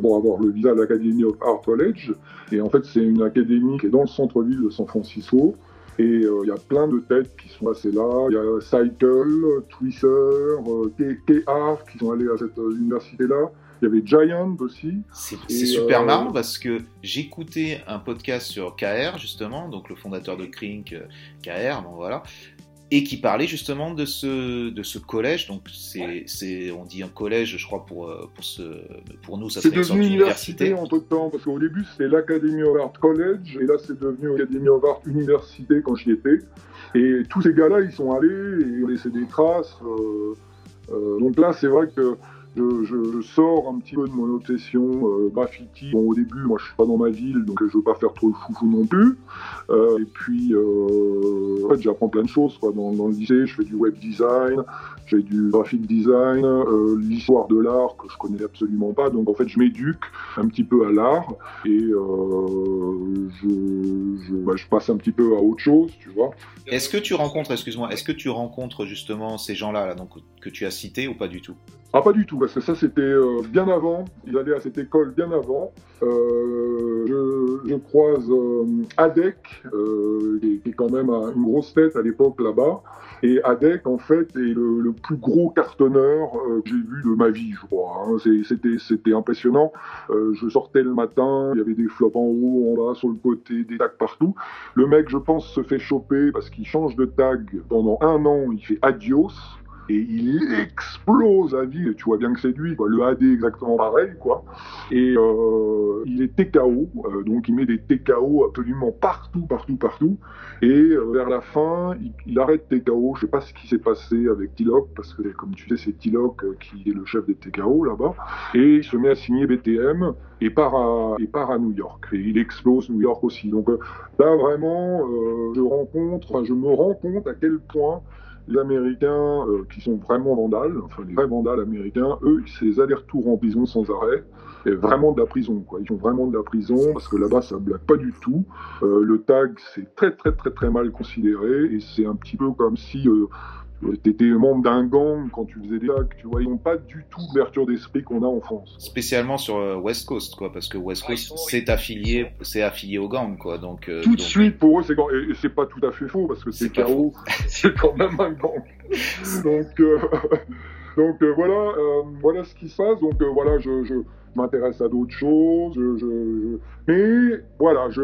pour avoir le visa à l'Academy of Art College. Et en fait, c'est une académie qui est dans le centre-ville de San Francisco. Et euh, il y a plein de têtes qui sont passées là. Il y a Cycle, Twister, euh, K-Art qui sont allés à cette euh, université-là. Il y avait Giant aussi. C'est super marrant parce que j'écoutais un podcast sur KR, justement, donc le fondateur de Krink, KR, bon voilà et qui parlait justement de ce, de ce collège. Donc, c'est, on dit un collège, je crois, pour, euh, pour, ce, pour nous, ça c'est devenu université en peu de temps, parce qu'au début, c'était l'Academy of Art College, et là, c'est devenu l'Academy of Art Université quand j'y étais. Et tous ces gars-là, ils sont allés et ont laissé des traces. Euh, euh, donc là, c'est vrai que je, je, sors un petit peu de mon obsession euh, graffiti. Bon, au début, moi, je suis pas dans ma ville, donc je veux pas faire trop le foufou non plus. Euh, et puis, euh, en fait, j'apprends plein de choses. Quoi. Dans, dans, le lycée, je fais du web design, j'ai du graphic design, euh, l'histoire de l'art que je connais absolument pas. Donc, en fait, je m'éduque un petit peu à l'art et euh, je, je, bah, je, passe un petit peu à autre chose, tu vois. Est-ce que tu rencontres, excuse-moi, est-ce que tu rencontres justement ces gens-là là, donc, que tu as cités ou pas du tout? Ah, pas du tout, parce que ça, c'était euh, bien avant. Il allait à cette école bien avant. Euh, je, je, croise euh, Adek, qui, est quand même une grosse tête à l'époque là-bas. Et Adek, en fait, est le, le plus gros cartonneur euh, que j'ai vu de ma vie, je crois. Hein. C'était, impressionnant. je sortais le matin, il y avait des flops en haut, en bas, sur le côté, des tags partout. Le mec, je pense, se fait choper parce qu'il change de tag pendant un an. Il fait adios. Et il explose la ville. Tu vois bien que c'est lui, quoi. Le AD exactement pareil, quoi. Et euh, il est TKO, euh, donc il met des TKO absolument partout, partout, partout. Et euh, vers la fin, il, arrête TKO. Je sais pas ce qui s'est passé avec Tilok, parce que comme tu sais, c'est Tilok qui est le chef des TKO là-bas. Et il se met à signer BTM et part à, et part à New York. Et il explose New York aussi. Donc là, vraiment, je rencontre, je me rends compte à quel point les Américains euh, qui sont vraiment vandales, enfin les vrais vandales américains, eux, c'est les allers-retours en prison sans arrêt. Et vraiment de la prison, quoi. Ils font vraiment de la prison parce que là-bas, ça blague pas du tout. Euh, le tag, c'est très, très, très, très mal considéré et c'est un petit peu comme si euh, tu étais membre d'un gang quand tu faisais des tags, tu vois, ils n'ont pas du tout l'ouverture d'esprit qu'on a en France. Spécialement sur euh, West Coast, quoi, parce que West Coast, c'est affilié, c'est affilié au gang, quoi, donc... Euh, tout de suite, pour eux, c'est et, c'est pas tout à fait faux, parce que c'est KO, c'est quand même un gang. donc, euh, donc voilà, voilà ce qui se passe, donc voilà, je, je m'intéresse à d'autres choses, je, je, mais voilà, je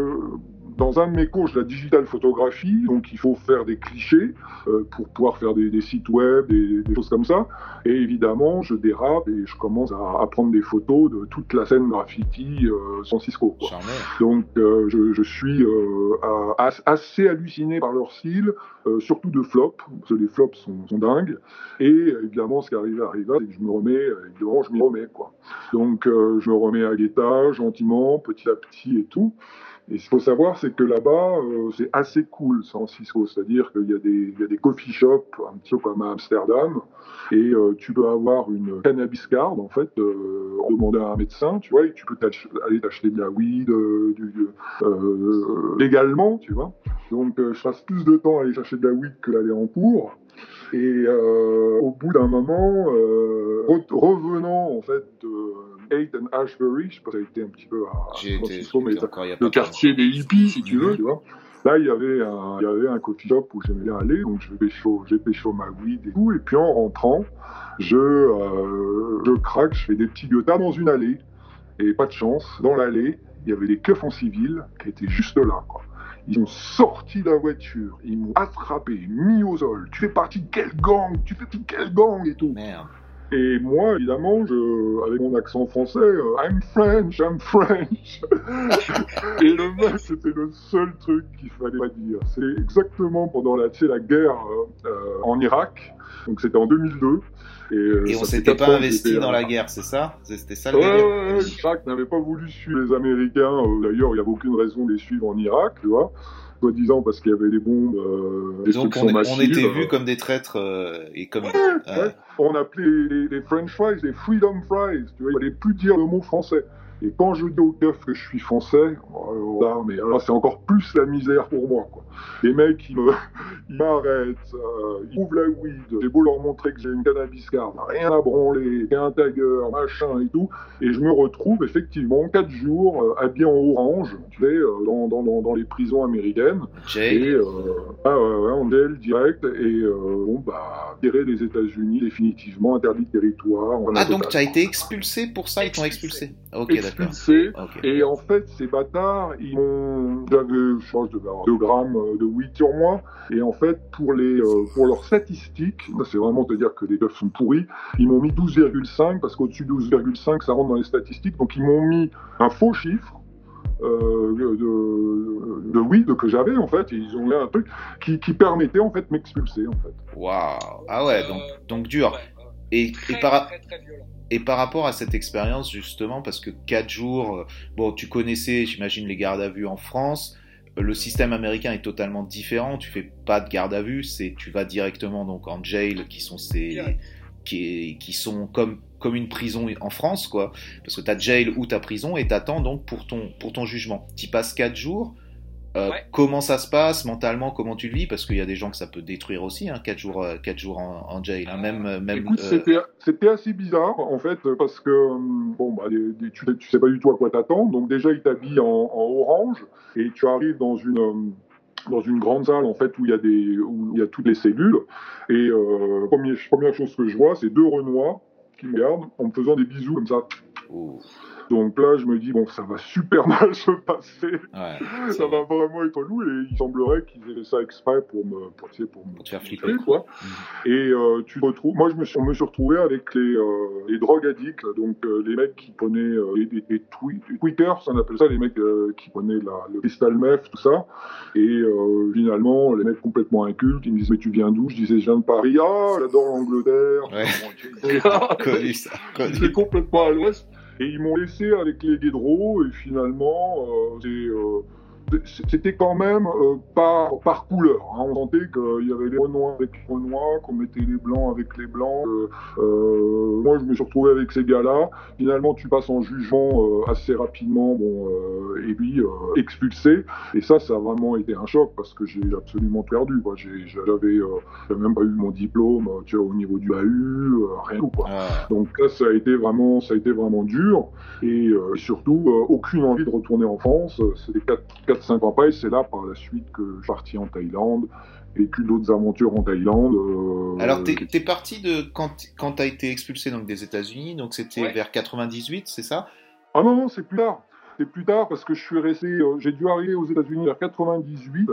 dans un de mes cours, la digital photographie, donc il faut faire des clichés euh, pour pouvoir faire des, sites web, des, des, choses comme ça. Et évidemment, je dérape et je commence à, à prendre des photos de toute la scène graffiti euh, San Francisco. Quoi. Donc euh, je, je, suis euh, assez halluciné par leur style, euh, surtout de flops, parce que les flops sont, sont, dingues. Et évidemment, ce qui arrive arrive, c'est que je me remets, évidemment, je m'y remets. Quoi. Donc je me remets à guetta, gentiment, petit à petit et tout. Et ce qu'il faut savoir, c'est que là-bas, euh, c'est assez cool, San Francisco. C'est-à-dire qu'il y, a des, y a des coffee shops, un petit peu comme à Amsterdam, et euh, tu peux avoir une cannabis card, en fait, euh, en demandant à un médecin, tu vois, et tu peux aller t'acheter de la weed du, légalement, tu vois. Donc, je passe plus de temps à aller chercher de la weed que d'aller en cours. Et au bout d'un moment, revenant, en fait, de Hayden Ashbury, je sais pas si été un petit peu à Francisco, mais le quartier des hippies, si tu veux, tu vois. Là, il y avait un, il y avait un coffee shop où j'aimais bien aller, donc je pécho, j'ai pécho ma weed et tout. Et puis en rentrant, je, euh, je craque, je fais des petits guettas dans une allée. Et pas de chance, dans l'allée, il y avait des keufs en civil qui étaient juste là, quoi. Ils ont sorti de la voiture, ils m'ont attrapé, mis au sol. Tu fais partie de quel gang? Tu fais partie de quel gang et tout. Merde. Et moi, évidemment, je, avec mon accent français, euh, I'm French, I'm French. et le mec, c'était le seul truc qu'il fallait pas dire. C'est exactement pendant la, la guerre euh, euh, en Irak. Donc c'était en 2002. Et, euh, et on s'était pas investi dans la guerre, c'est ça? C'était ça le ouais, ouais, n'avait pas voulu suivre les Américains. D'ailleurs, il n'y avait aucune raison de les suivre en Irak, tu vois soi-disant parce qu'il y avait des bombes, euh, Donc on, on était vus comme des traîtres euh, et comme. Ouais, On appelait les, les, French fries les Freedom fries. Tu vois, il fallait plus dire le mot français. Et quand je dis au keuf que je suis français, alors mais alors c'est encore plus la misère pour moi. Quoi. Les mecs, ils m'arrêtent, euh, ils ouvrent la weed, j'ai beau leur montrer que j'ai une cannabis card, rien à branler, j'ai un tagger, machin et tout, et je me retrouve effectivement quatre jours euh, habillé en orange, tu sais, euh, dans, dans, dans, les prisons américaines. Jail. Et, euh, ah ouais, ouais, en jail direct, et euh, bon, bah, tiré des États-Unis définitivement, interdit de territoire. Ah, donc tu as été expulsé pour ça, ils t'ont expulsé Ok, expulsé. Et en fait, ces bâtards, ils m'ont. J'avais, je pense, de 2 grammes de weed sur moi. Et en fait, pour, les, euh, pour leurs statistiques, c'est vraiment te dire que les keufs sont pourris, ils m'ont mis 12,5 parce qu'au-dessus de 12,5, ça rentre dans les statistiques. Donc ils m'ont mis un faux chiffre. Euh, de, de weed que j'avais en fait, ils ont mis un truc qui, qui permettait en fait m'expulser en fait. Waouh Ah ouais, donc, donc dur. Et, et par, et par rapport à cette expérience, justement, parce que 4 jours, euh, bon, tu connaissais, j'imagine, les gardes à vue en France. Euh, le système américain est totalement différent. Tu fais pas de garde à vue, c'est tu vas directement donc en jail, qui sont ces, qui, qui sont comme comme une prison en France, quoi. Parce que tu as jail ou ta prison et t'attends donc pour ton pour ton jugement. Tu passes 4 jours. Euh, comment ça se passe mentalement Comment tu le vis? Parce qu'il y a des gens que ça peut détruire aussi, hein, 4 jours, euh, quatre jours en, en jail. Hein, même, euh, même, Écoute, c'était assez bizarre en fait, parce que bon, bah, tu, tu sais pas du tout à quoi t'attendre. Donc déjà, ils t'habillent en, en, orange et tu arrives dans une dans une grande salle en fait où il y a des où il y a toutes les cellules et euh, première, première chose que je vois c'est deux renois qui me regardent en me faisant des bisous comme ça. Donc là, je me dis, bon, ça va super mal se passer. ça va vraiment être loup. Et il semblerait qu'ils aient fait ça exprès pour me, pour, pour me faire flipper. Quoi. Mhm. Et euh, tu retrouves, moi, je me suis, me suis retrouvé avec les, euh, les drogues addicts, donc euh, les mecs qui prenaient les, les, tweakers, on appelle ça, les mecs qui prenaient la, le cristal meth, tout ça. Et finalement, les mecs complètement incultes, ils me disent, mais tu viens d'où? Je disais, je viens de Paris. Ah, j'adore l'Angleterre. Ouais. C'est complètement à l'ouest. Et ils m'ont laissé avec les guédros et finalement, euh, euh c'était quand même euh, par, par couleur. Hein. On sentait qu'il y avait les renois avec les renois, qu'on mettait les blancs avec les blancs. Euh, moi, je me suis retrouvé avec ces gars-là. Finalement, tu passes en jugement euh, assez rapidement, bon, euh, et puis expulsé. Et ça, ça a vraiment été un choc parce que j'ai absolument perdu. J'avais même pas eu mon diplôme, tu vois, au niveau du AU, rien du Quoi. Ah. Donc là, ça a été vraiment, ça a été vraiment dur. Et surtout, aucune envie de retourner en France. C'était 4 5 ans après, c'est là par la suite que je suis parti en Thaïlande et puis d'autres aventures en Thaïlande. Euh, Alors, tu es, parti de quand, quand tu as été expulsé donc, des États-Unis, donc c'était vers 98, c'est ça? Ah non, non, c'est plus tard. C'est plus tard parce que je suis resté, euh, j'ai dû arriver aux États-Unis vers 98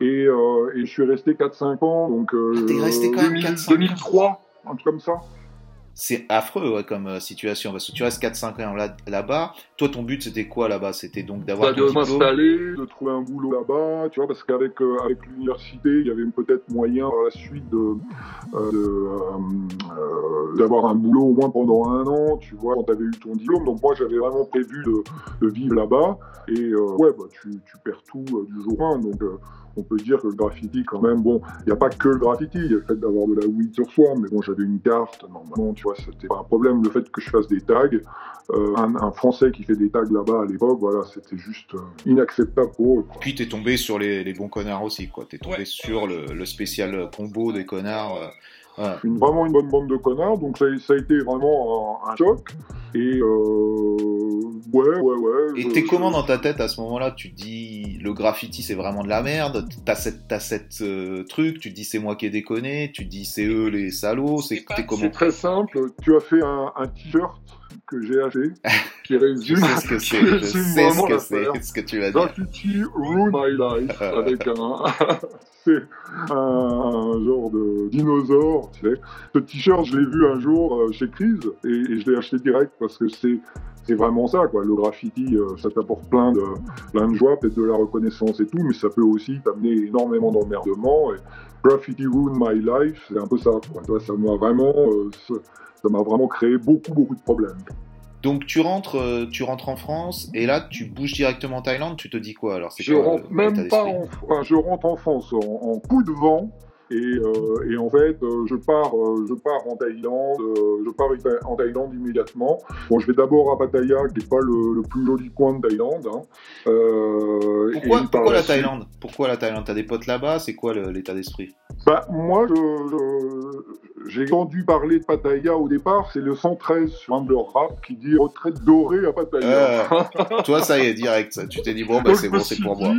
et, euh, et je suis resté 4-5 ans. Donc, ah, T'es resté quand même 4 2003, un truc comme ça c'est affreux comme euh, situation parce que tu restes 4-5 ans là-bas. Toi, ton but c'était quoi là-bas? C'était donc d'avoir bah, de m'installer, de trouver un boulot là-bas, tu vois, parce qu'avec euh, avec l'université, il y avait peut-être moyen par la suite de euh, d'avoir un boulot au moins pendant un an, tu vois, quand tu avais eu ton diplôme. Donc moi, j'avais vraiment prévu de, vivre là-bas. Et ouais, bah, tu, tu, perds tout du jour au lendemain. Donc on peut dire que le graffiti, quand même, bon, il n'y a pas que le graffiti, il y a le fait d'avoir de la weed sur soi, mais bon, j'avais une carte, normalement, tu vois, c'était pas un problème. Le fait que je fasse des tags, euh, un, Français qui fait des tags là-bas à l'époque, voilà, c'était juste euh, inacceptable pour eux. Quoi. Puis t'es tombé sur les, bons connards aussi, quoi. T'es tombé sur le, spécial combo des connards. Euh, une, vraiment une bonne bande de connards, donc ça, ça a été vraiment un, choc. Et euh, ouais, ouais, ouais. Et t'es comment dans ta tête à ce moment-là? Tu dis le graffiti c'est vraiment de la merde, t'as cette, as cette euh, truc, tu dis c'est moi qui ai déconné, tu dis c'est eux les salauds, c'est comment C'est très simple, tu as fait un, un t-shirt que j'ai acheté, qui résume, je sais ce que c'est, je sais ce que c'est, ce que tu vas dire. Graffiti Ruin My Life, avec un, un, genre de dinosaure, tu sais. Ce t-shirt, je l'ai vu un jour euh, chez Chris, et, je l'ai acheté direct parce que c'est, c'est vraiment ça, quoi. Le graffiti, euh, ça t'apporte plein de, plein de joie, peut-être de la reconnaissance et tout, mais ça peut aussi t'amener énormément d'emmerdement. Graffiti Ruin My Life, c'est un peu ça, quoi. ça m'a vraiment, euh, ça m'a vraiment créé beaucoup, beaucoup de problèmes. Donc tu rentres, euh, tu rentres en France et là tu bouges directement en Thaïlande. Tu te dis quoi alors Je rentre même pas en, je rentre en France en coup de vent. Et, euh, et, en fait, euh, je pars, euh, je pars en Thaïlande, je pars en Thaïlande immédiatement. Bon, je vais d'abord à Pattaya, qui n'est pas le, le, plus joli coin de Thaïlande. Hein. pourquoi, pourquoi la, Thaïlande? Pourquoi la Thaïlande? T'as des potes là-bas? C'est quoi l'état d'esprit? Bah moi, j'ai entendu parler de Pattaya au départ. C'est le 113 sur un de rap qui dit retraite dorée à Pattaya. toi, ça y est, direct. Tu t'es dit bon, bah, c'est bon, c'est pour moi.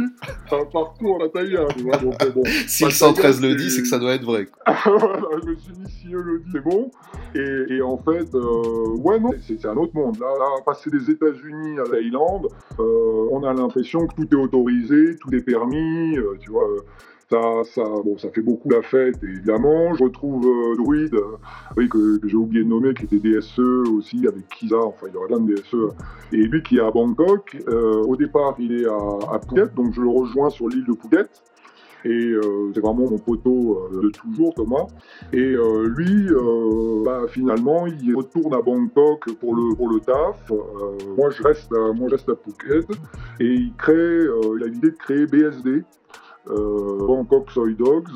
Un parcours à Pattaya. Tu vois, donc, bon, si le 113 le dit, c'est que ça doit être vrai. voilà, je me suis dit, si eux le disent, c'est bon. Et, et, en fait, euh, ouais, non, c'est un autre monde. Là, là passer des États-Unis à Thaïlande, euh, on a l'impression que tout est autorisé, tout est permis, euh, tu vois. Ça, ça, bon, ça fait beaucoup la fête, évidemment. Je retrouve euh, Druid, euh, oui, que, j'ai oublié de nommer, qui était DSE aussi, avec Kiza, enfin, il y aura plein de DSE. Et lui qui est à Bangkok, euh, au départ, il est à, à Phuket, donc je le rejoins sur l'île de Phuket. Et euh, c'est vraiment mon poteau euh, de toujours, Thomas. Et euh, lui, bah, finalement, il retourne à Bangkok pour le, pour le taf. moi, je reste à, moi, je reste à Phuket. Et il crée, il a l'idée de créer BSD. Bangkok Soy Dogs,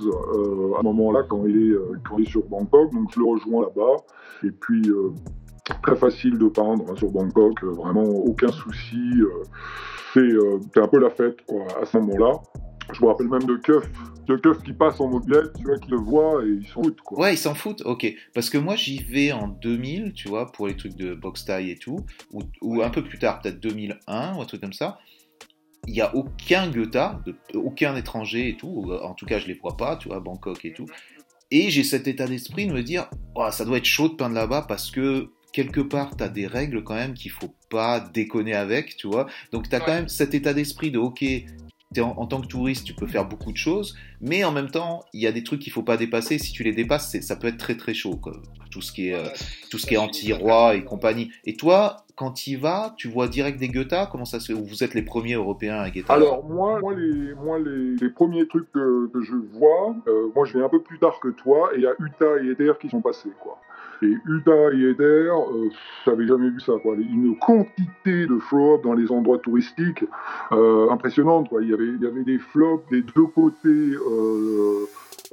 à un moment-là, est, quand il est sur Bangkok, donc je le rejoins là-bas. Et puis, très facile de peindre hein, sur Bangkok, vraiment aucun souci. c'est un peu la fête à ce moment-là. Je me rappelle même de Keuf, de qui passe en mobilette, tu vois, qui le voit et ils s'en foutent, quoi. Ouais, ils s'en foutent, ok. Parce que moi, j'y vais en 2000, tu vois, pour les trucs de box taille et tout, ou, un peu plus tard, peut-être 2001 ou un truc comme ça. Il n'y a aucun Goethe, aucun étranger et tout, en tout cas, je les vois pas, tu vois, Bangkok et tout. Et j'ai cet état d'esprit de me dire, oh, ça doit être chaud de peindre là-bas parce que quelque part, tu as des règles quand même qu'il faut pas déconner avec, tu vois. Donc, tu as quand même cet état d'esprit de, ok, en, en, tant que touriste, tu peux faire beaucoup de choses, mais en même temps, il y a des trucs qu'il faut pas dépasser. Si tu les dépasses, ça peut être très très chaud. Quoi. Tout ce qui est, euh, tout ce qui est anti-roi et compagnie. Et toi, quand tu y vas, tu vois direct des Goethe Comment ça se fait Vous êtes les premiers Européens à Goethe? Alors moi, moi, les, moi les, les premiers trucs que, que je vois, euh, moi je viens un peu plus tard que toi, et il y a Utah et Eder qui sont passés, quoi. Et Utah et Eder, euh, j'avais jamais vu ça, quoi. Une quantité de flops dans les endroits touristiques euh, impressionnante, quoi. Il y avait, il y avait des flops des deux côtés euh,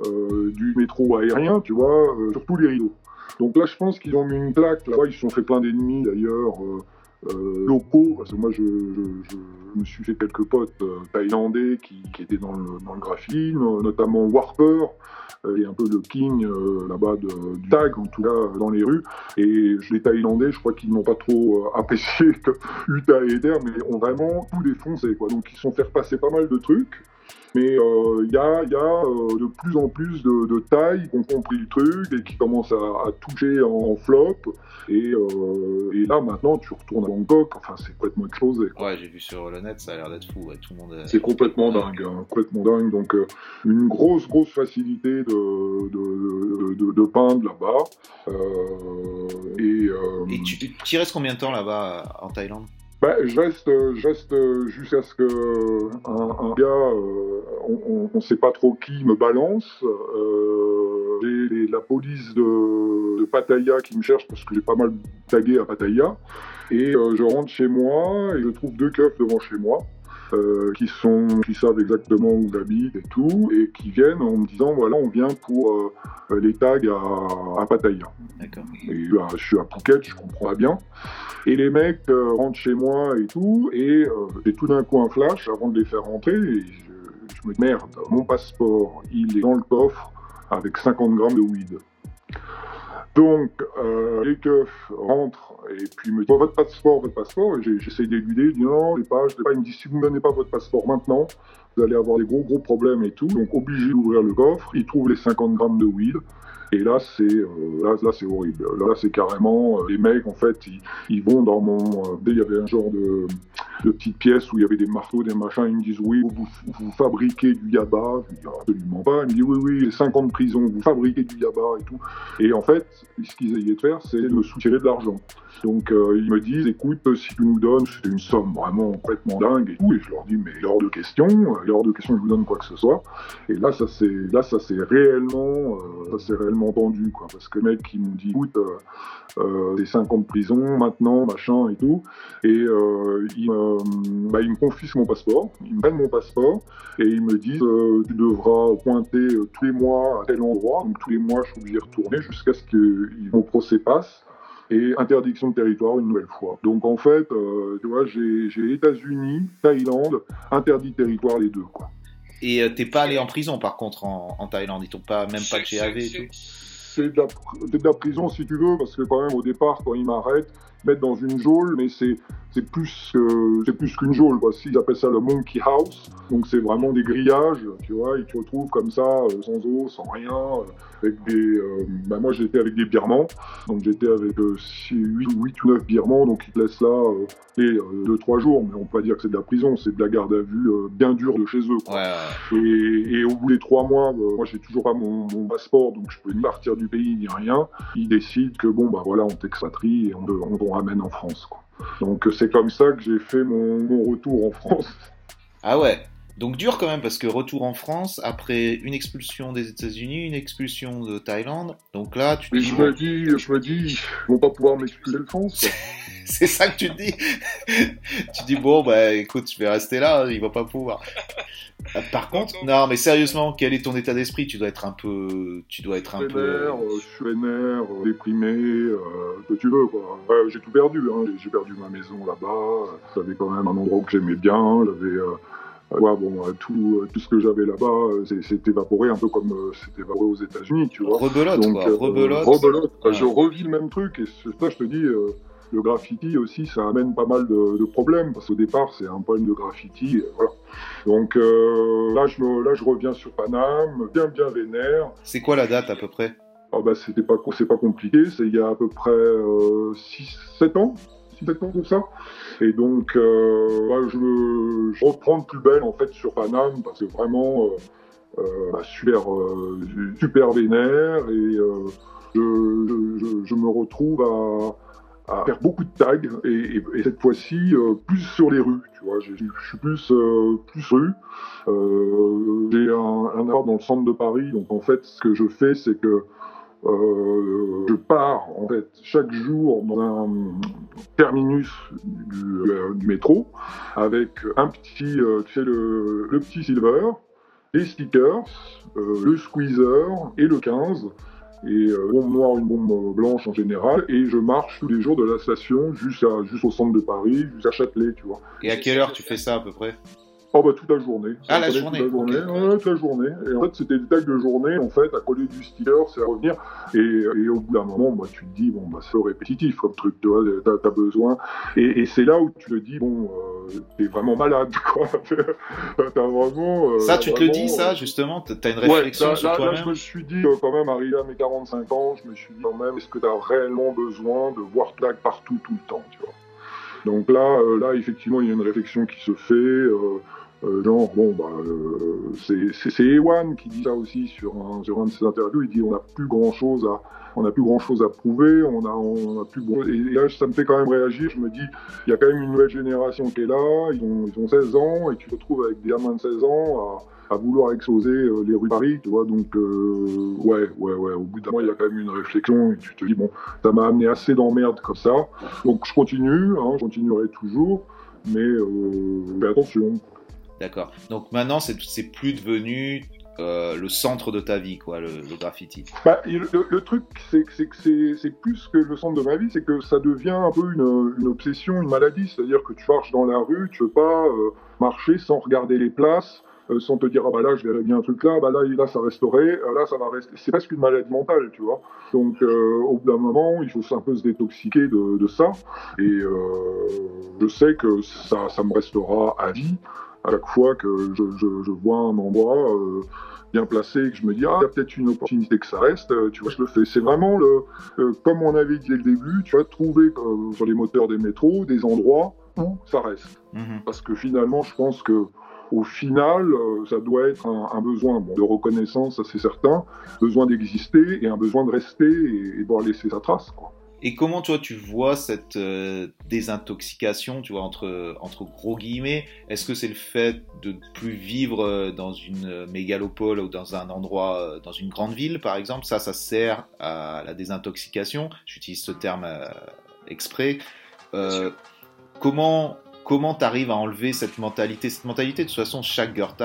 euh, du métro aérien, tu vois, euh, sur tous les rideaux. Donc là, je pense qu'ils ont mis une claque. Là-bas, ils se sont fait plein d'ennemis, d'ailleurs. Euh, euh, locaux, parce que moi je, je, je, me suis fait quelques potes euh, thaïlandais qui, qui, étaient dans le, dans le graphine, notamment Warper, euh, et un peu le king euh, là-bas du tag, en tout cas dans les rues. Et les Thaïlandais, je crois qu'ils n'ont pas trop euh, apprécié que Utah et Eder, mais ont vraiment tout défoncé. Quoi. Donc ils se sont fait repasser pas mal de trucs. Mais il euh, y a, y a euh, de plus en plus de, de tailles qui ont compris le truc et qui commencent à, à toucher en, flop. Et, euh, et, là, maintenant, tu retournes à Bangkok, enfin, c'est complètement explosé. Quoi. Ouais, j'ai vu sur le net, ça a l'air d'être fou. Ouais, tout le monde. C'est complètement dingue, hein, complètement dingue. Donc, une grosse, grosse facilité de, de, de, de peindre là-bas. Euh, et, et tu, tu restes combien de temps là-bas en Thaïlande? Bah, je reste, je reste jusqu'à ce que un, un gars, euh, on ne sait pas trop qui, me balance. Euh, j'ai la police de, de, Pattaya qui me cherche parce que j'ai pas mal tagué à Pattaya. Et euh, je rentre chez moi et je trouve deux keufs devant chez moi. Euh, qui sont, qui savent exactement où j'habite et tout, et qui viennent en me disant voilà, on vient pour euh, les tags à, à Pattaya. D'accord. Et bah, je suis à Phuket, je comprends pas bien. Et les mecs euh, rentrent chez moi et tout, et j'ai tout d'un coup un flash avant de les faire rentrer, et je, je me dis merde, mon passeport, il est dans le coffre avec 50 grammes de weed. Donc, euh, les keufs rentrent et puis me disent votre passeport, votre passeport. Et j'essaie d'éluder, je dis non, je pas, je pas. Il me dit si vous ne donnez pas votre passeport maintenant, vous allez avoir des gros gros problèmes et tout. Donc, obligé d'ouvrir le coffre. Il trouve les 50 grammes de weed. Et là, c'est euh, là, là c'est horrible. Là, c'est carrément euh, les mecs en fait, ils, vont dans mon. Euh, il y avait un genre de, de petite pièce où il y avait des marteaux, des machins. Ils me disent oui, vous, fabriquez du yaba. Je dis absolument pas. Ils me disent oui, oui, 50 prisons, vous fabriquez du yaba et tout. Et en fait, ce qu'ils essayaient de faire, c'est de me soutirer de l'argent. Donc ils me disent, écoute, si tu nous donnes, c'est une somme vraiment complètement dingue et tout, et je leur dis, mais hors de question, hors de question que je vous donne quoi que ce soit. Et là, ça c'est, là, ça c'est réellement, ça c'est réellement tendu, quoi, parce que les mecs qui m'ont dit, écoute, euh, euh, des 5 ans de prison maintenant, machin et tout, et euh, ils, me, bah, ils me confisquent mon passeport, ils me prennent mon passeport et ils me disent, euh, tu devras pointer tous les mois à tel endroit, donc tous les mois je suis obligé de retourner jusqu'à ce que mon procès passe et interdiction de territoire une nouvelle fois. Donc en fait, euh, tu vois, j'ai États-Unis, Thaïlande, interdit de territoire les deux, quoi. Et euh, t'es pas allé en prison par contre en, en Thaïlande, ils t'ont pas même pas de GAV et tout. C'est de, de, la prison si tu veux, parce que quand même au départ, quand ils m'arrêtent, ils mettent dans une geôle, mais c'est c'est plus que c'est plus qu'une geôle quoi. Ils appellent ça le monkey house. Donc c'est vraiment des grillages, tu vois, tu te retrouves comme ça, euh, sans eau, sans rien, euh, avec des. Euh, bah moi j'étais avec des birmans, donc j'étais avec euh, 8, 8 ou 9 birmans, donc ils te laissent là euh, et 2-3 jours, mais on peut pas dire que c'est de la prison, c'est de la garde à vue bien dure de chez eux. Quoi. Ouais, ouais. Et, et, au bout des 3 mois, moi j'ai toujours pas mon, mon, passeport, donc je peux ni partir du pays ni rien. Ils décident que bon bah voilà, on t'expatrie et on, on te ramène en France. Quoi. Donc c'est comme ça que j'ai fait mon, retour en France. Ah ouais donc dur quand même parce que retour en France après une expulsion des États-Unis, une expulsion de Thaïlande. Donc là, tu dis, je me dis, je me dis, ils vont pas pouvoir m'expulser de France. C'est ça que tu te dis. tu dis bon bah écoute, je vais rester là, il va pas pouvoir. Par contre, non mais sérieusement, quel est ton état d'esprit? Tu dois être un peu, tu dois être un vénère, peu. Euh, je suis vénère, euh, déprimé, euh, que tu veux quoi. Ouais, j'ai tout perdu. Hein. J'ai perdu ma maison là-bas. J'avais quand même un endroit que j'aimais bien. J'avais euh, Bon, tout, tout ce que j'avais là-bas, s'est évaporé un peu comme euh, c'était évaporé aux États-Unis, tu vois. Rebelote, Donc, quoi. euh, Rebelote. rebelote. Ouais. Je revis le même truc, et c'est ça, je te dis, euh, le graffiti aussi, ça amène pas mal de, de problèmes, parce qu'au départ, c'est un problème de graffiti, voilà. Donc euh, là, je me, là, je reviens sur Paname, bien, bien vénère. C'est quoi la date à peu près? Ah bah c'était pas c'est pas compliqué, c'est il y a à peu près 6 7 ans, 6 7 ans comme ça. Et donc euh, je, je, reprends de plus belle en fait sur Paname parce que vraiment euh, euh, bah, super super vénère et je, me retrouve à, faire beaucoup de tags et, et, cette fois-ci plus sur les rues. Tu vois, je, suis plus plus rue. J'ai un, un dans le centre de Paris, donc en fait ce que je fais c'est que euh, je pars en fait chaque jour dans un terminus du, euh, métro avec un petit, euh, tu sais, le, petit silver, les stickers, le squeezer et le 15 et une bombe noire, une bombe blanche en général, et je marche tous les jours de la station jusqu'au centre de Paris, jusqu'à Châtelet, tu vois. Et à quelle heure tu fais ça à peu près? Oh bah toute la journée. Ah la journée. Toute la journée. Ouais, toute la journée. Et en fait c'était des tags de journée en fait à coller du sticker, c'est à revenir. Et, et, au bout d'un moment, bah, tu te dis bon bah c'est répétitif comme truc, tu vois, t'as as besoin. Et, et c'est là où tu te dis bon euh, t'es vraiment malade quoi. t'as vraiment. Euh, ça tu te le dis ça euh, justement, t'as une réflexion ouais, sur toi-même. Là je me suis dit euh, quand même arrivé à mes 45 ans, je me suis dit quand même est-ce que t'as réellement besoin de voir tag partout tout le temps, tu vois? Donc là, euh, là, effectivement, il y a une réflexion qui se fait. Euh, euh, genre, bon, bah, c'est Ewan qui dit ça aussi sur un, sur un de ses interviews. Il dit on n'a plus grand chose à, on n'a plus grand chose à prouver, on a, on a plus et là ça me fait quand même réagir. Je me dis, il y a quand même une nouvelle génération qui est là, ils ont, ils ont 16 ans et tu te retrouves avec des gamins de 16 ans à à vouloir exploser euh, les rues de Paris, tu vois. Donc, euh, ouais, ouais, ouais. Au bout d'un moment, il y a quand même une réflexion et tu te dis, bon, ça m'a amené assez d'emmerdes comme ça. Donc, je continue, hein, je continuerai toujours, mais, euh, attention. D'accord. Donc maintenant, c'est plus devenu le centre de ta vie, quoi, le, graffiti. Bah, le, truc, c'est que c'est plus que le centre de ma vie, c'est que ça devient un peu une, obsession, une maladie. C'est-à-dire que tu marches dans la rue, tu veux pas marcher sans regarder les places, euh, sans te dire ah bah là je verrais bien un truc là, bah là, là ça resterait, euh, là ça va rester. C'est presque une maladie mentale, tu vois. Donc euh, au bout d'un moment, il faut un peu se détoxiquer de, de ça. Et je sais que ça, ça me restera à vie à chaque fois que je, je, je vois un endroit bien placé que je me dis ah il y a peut-être une opportunité que ça reste tu vois je le fais c'est vraiment le comme on avait dit dès le début tu vois trouver sur les moteurs des métros des endroits où ça reste mhm. parce que finalement je pense que au final, euh, ça doit être un, besoin de reconnaissance, ça c'est certain, besoin d'exister et un besoin de rester et, de laisser sa trace. Et comment toi tu vois cette euh, désintoxication, tu vois entre entre gros guillemets? Est-ce que c'est le fait de ne plus vivre euh, dans une mégalopole ou dans un endroit, dans une grande ville par exemple? Ça, ça sert à la désintoxication. J'utilise ce terme exprès. comment comment tu arrives à enlever cette mentalité? Cette mentalité, de toute façon, chaque Goethe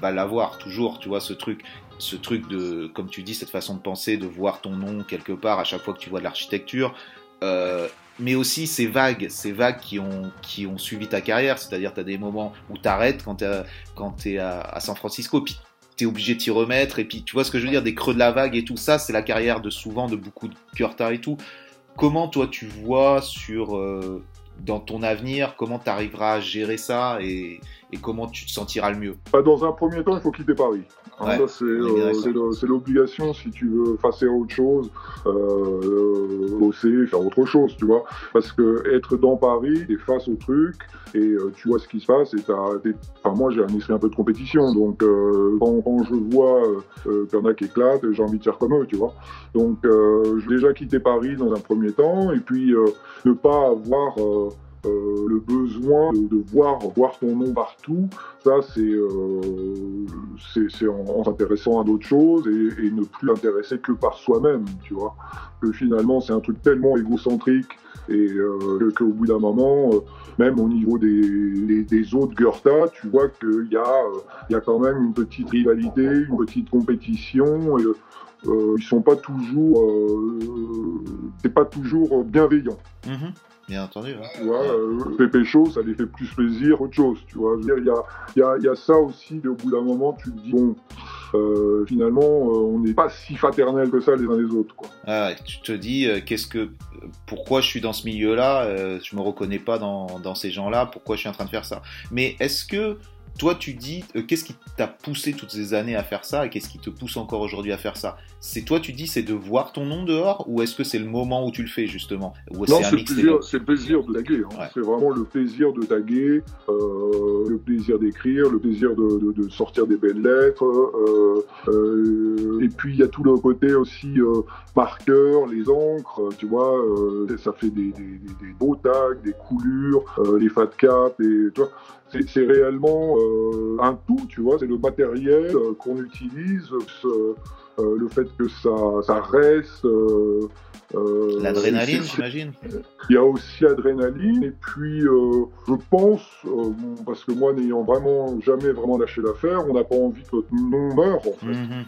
va l'avoir toujours, tu vois, ce truc, ce truc de, comme tu dis, cette façon de penser, de voir ton nom quelque part à chaque fois que tu vois de l'architecture. Euh, mais aussi ces vagues, ces vagues qui ont, qui ont suivi ta carrière, c'est-à-dire tu as des moments où tu arrêtes quand tu es, à, à, San Francisco, puis tu es obligé de t'y remettre, et puis tu vois ce que je veux dire, des creux de la vague et tout ça, c'est la carrière de souvent de beaucoup de Curta et tout. Comment toi tu vois sur, euh, dans ton avenir, comment tu arriveras à gérer ça comment tu te sentiras le mieux bah, Dans un premier temps, il faut quitter Paris. Hein, euh, c'est l'obligation si tu veux passer à autre chose, euh, bosser, faire autre chose, tu vois. Parce que être dans Paris, et face au truc, et euh, tu vois ce qui se passe, et enfin, moi j'ai un esprit un peu de compétition, donc euh, quand, je vois qui éclatent, j'ai envie de faire comme eux, tu vois. Donc déjà quitter Paris dans un premier temps, et puis ne pas avoir euh, le besoin de, voir, voir ton nom partout, ça c'est euh, c'est en, s'intéressant à d'autres choses et, ne plus intéresser que par soi-même, tu vois. Que finalement c'est un truc tellement égocentrique et euh, qu'au bout d'un moment, même au niveau des, des, autres Goethe, tu vois qu'il y, a, il y a quand même une petite rivalité, une petite compétition. Et, ils sont pas toujours, c'est pas toujours bienveillant. Mm-hmm. Bien entendu. Hein. Tu vois, euh, Pépé chaud, ça les fait plus plaisir autre chose. Tu vois, il y a, y, a, y a, ça aussi. Au bout d'un moment, tu te dis bon, euh, finalement, euh, on n'est pas si fraternel que ça les uns les autres. Quoi. Ah, tu te dis qu'est-ce que, pourquoi je suis dans ce milieu-là Je me reconnais pas dans, dans ces gens-là. Pourquoi je suis en train de faire ça Mais est-ce que toi, tu dis, euh, qu'est-ce qui t'a poussé toutes ces années à faire ça et qu'est-ce qui te pousse encore aujourd'hui à faire ça? C'est toi, tu dis, c'est de voir ton nom dehors ou est-ce que c'est le moment où tu le fais justement? Non, c'est le, plaisir de taguer. Hein. C'est vraiment le plaisir de taguer, euh, le plaisir d'écrire, le plaisir de, sortir des belles lettres. Euh, et puis, il y a tout le côté aussi marqueur, les encres, tu vois, ça fait des, beaux tags, des coulures, les fat caps, et, tu vois, c'est réellement euh, un tout, tu vois, c'est le matériel euh, qu'on utilise, euh, le fait que ça, ça reste. L'adrénaline, j'imagine Il y a aussi l'adrénaline, et puis je pense, parce que moi n'ayant vraiment jamais vraiment lâché l'affaire, on n'a pas envie que notre nom meure en fait. Mhm.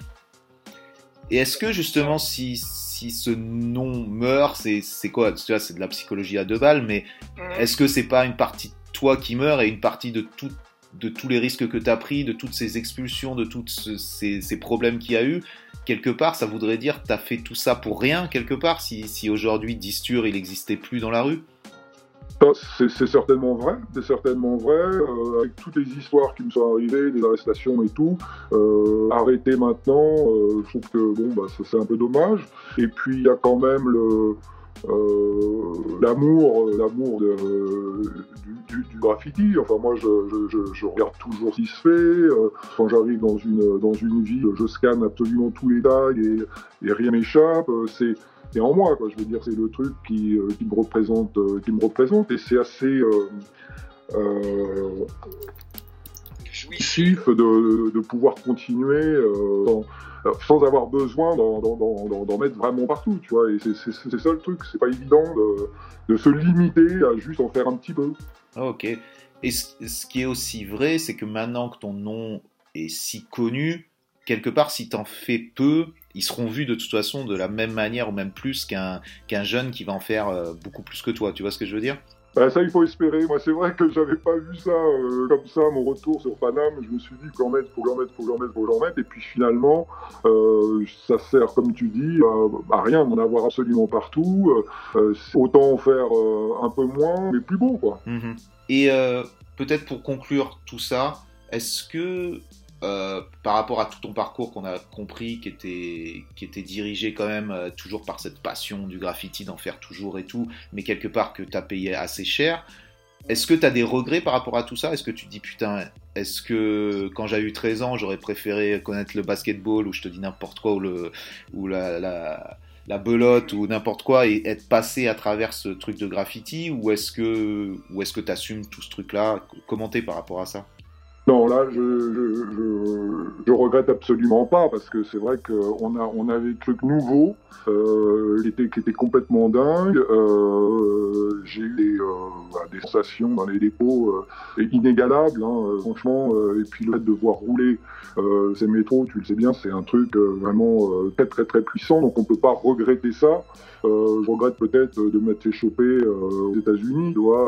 Et est-ce que justement, si, si ce nom meurt, c'est quoi? Tu vois, c'est de la psychologie à deux balles, mais est-ce que c'est pas une partie toi qui meurs et une partie de, de tous les risques que tu as pris, de toutes ces expulsions, de tous ces, problèmes qu'il y a eu, quelque part, ça voudrait dire que tu as fait tout ça pour rien, quelque part, si, aujourd'hui Distur, il n'existait plus dans la rue? C'est certainement vrai, c'est certainement vrai. Euh, avec toutes les histoires qui me sont arrivées, des arrestations et tout, euh, arrêter maintenant, euh, je trouve que bon, bah, c'est un peu dommage. Et puis il y a quand même le, l'amour, euh, l'amour du, graffiti. Enfin, moi, je, regarde toujours ce qui se fait. Euh, quand j'arrive dans une, dans une ville, je scanne absolument tous les tags et, rien m'échappe. C'est en moi, quoi. Je veux dire, c'est le truc qui, me représente, qui me représente, et c'est assez jouissif de, de, pouvoir continuer sans avoir besoin d'en mettre vraiment partout, tu vois. Et c'est ça le truc, c'est pas évident de, se limiter à juste en faire un petit peu. Ok. Et ce, qui est aussi vrai, c'est que maintenant que ton nom est si connu, quelque part, si t'en fais peu, ils seront vus de toute façon de la même manière ou même plus qu'un jeune qui va en faire euh, beaucoup plus que toi. Tu vois ce que je veux dire? Bah, ça, il faut espérer. Moi, c'est vrai que j'avais pas vu ça euh, comme ça, mon retour sur Paname. Je me suis dit, faut en mettre, faut en mettre, faut en mettre, faut en mettre. Et puis finalement, euh, ça sert, comme tu dis, à, rien d'en avoir absolument partout. Euh, autant en faire un peu moins, mais plus beau, quoi. Mhm. Et peut-être pour conclure tout ça, est-ce que euh, par rapport à tout ton parcours qu'on a compris, qui était, qui était dirigé quand même euh, toujours par cette passion du graffiti, d'en faire toujours et tout, mais quelque part que tu as payé assez cher. Est-ce que tu as des regrets par rapport à tout ça? Est-ce que tu te dis putain, est-ce que quand j'avais eu 13 ans, j'aurais préféré connaître le basketball ou je te dis n'importe quoi ou, le, ou la, la, belote ou n'importe quoi et être passé à travers ce truc de graffiti? Ou est-ce que tu assumes tout ce truc là Commenter par rapport à ça? Non, là, je, je, je, regrette absolument pas parce que c'est vrai qu'on a, on avait des trucs nouveaux, euh, qui étaient complètement dingues. Euh, j'ai eu des, euh, bah, des, sensations dans les dépôts euh, inégalables, hein, franchement. Euh, et puis le fait de voir rouler ces métros, tu le sais bien, c'est un truc vraiment très très très puissant. Donc on peut pas regretter ça. je regrette peut-être de m'être fait choper aux États-Unis, tu vois.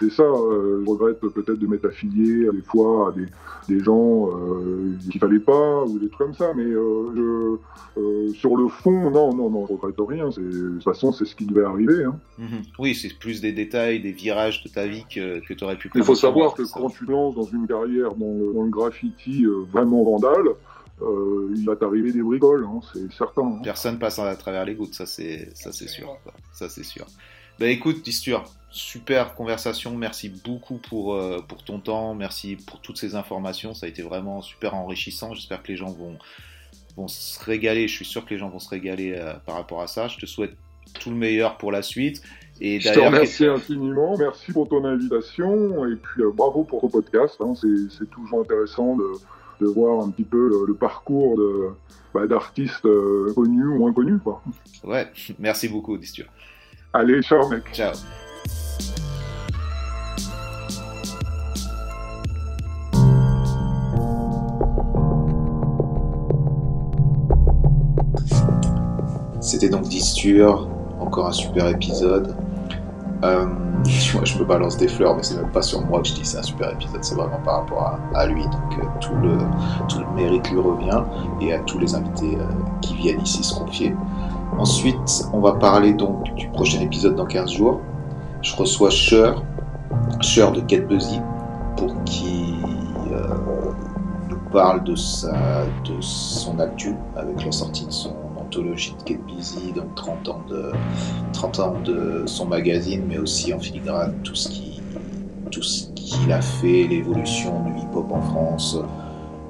C'est ça, euh, je regrette peut-être de m'être affilié des fois à des, des gens euh, qu'il fallait pas ou des trucs comme ça, mais euh, euh, sur le fond, non, non, non, je regrette rien. De toute façon, c'est ce qui devait arriver. Hein. Mhm. Oui, c'est plus des détails, des virages de ta vie que, que tu aurais pu Il faut savoir que quand tu lances dans une carrière dans le, dans le graffiti vraiment vandale, euh, il va t'arriver des bricoles, hein, c'est certain. Hein. Personne passe à travers les gouttes, ça c'est ça c'est sûr. Ça c'est sûr. Bah écoute, Distur, super conversation. Merci beaucoup pour, euh, pour ton temps. Merci pour toutes ces informations. Ça a été vraiment super enrichissant. J'espère que les gens vont, vont se régaler. Je suis sûr que les gens vont se régaler euh, par rapport à ça. Je te souhaite tout le meilleur pour la suite. Et je te remercie infiniment. Merci pour ton invitation. Et puis euh, bravo pour ton podcast. Hein. C'est toujours intéressant de, de, voir un petit peu le, parcours de, bah, d'artistes connus ou moins connus. Quoi. Ouais, merci beaucoup, Distur. Allez, ciao mec. Ciao. C'était donc Distur, encore un super épisode. Euh, je me balance des fleurs, mais c'est même pas sur moi que je dis c'est un super épisode, c'est vraiment par rapport à, lui. Donc euh, tout, le, mérite lui revient et à tous les invités euh, qui viennent ici se confier. Ensuite, on va parler donc du prochain épisode dans 15 jours. Je reçois Cher, Cher de Get Busy, pour qui nous parle de son actu avec la sortie de son de Get Busy, donc 30 ans de, 30 ans de son magazine, mais aussi en filigrane tout ce qu'il a fait, l'évolution du hip-hop en France,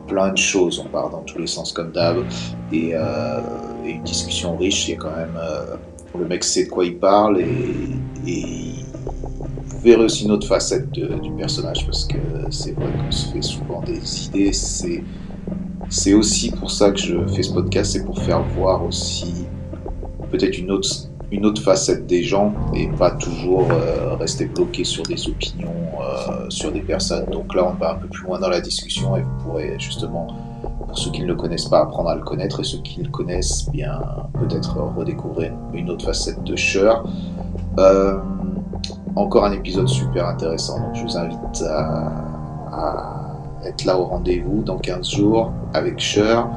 plein de choses, on part dans tous les sens comme d'hab, et, euh, une discussion riche, il quand même, euh, le mec sait de quoi il parle, et, vous verrez aussi une autre facette du personnage, parce que c'est vrai qu'on se fait souvent des idées, c'est c'est aussi pour ça que je fais ce podcast, c'est pour faire voir aussi peut-être une autre, une autre facette des gens et pas toujours euh, rester bloqué sur des opinions, euh, sur des personnes. Donc là, on va un peu plus loin dans la discussion et vous pourrez justement, pour ceux qui ne le connaissent pas, apprendre à le connaître et ceux qui le connaissent, bien peut-être redécouvrir une autre facette de Cher. Euh, encore un épisode super intéressant, donc je vous invite à être là au rendez-vous dans 15 jours avec Cher.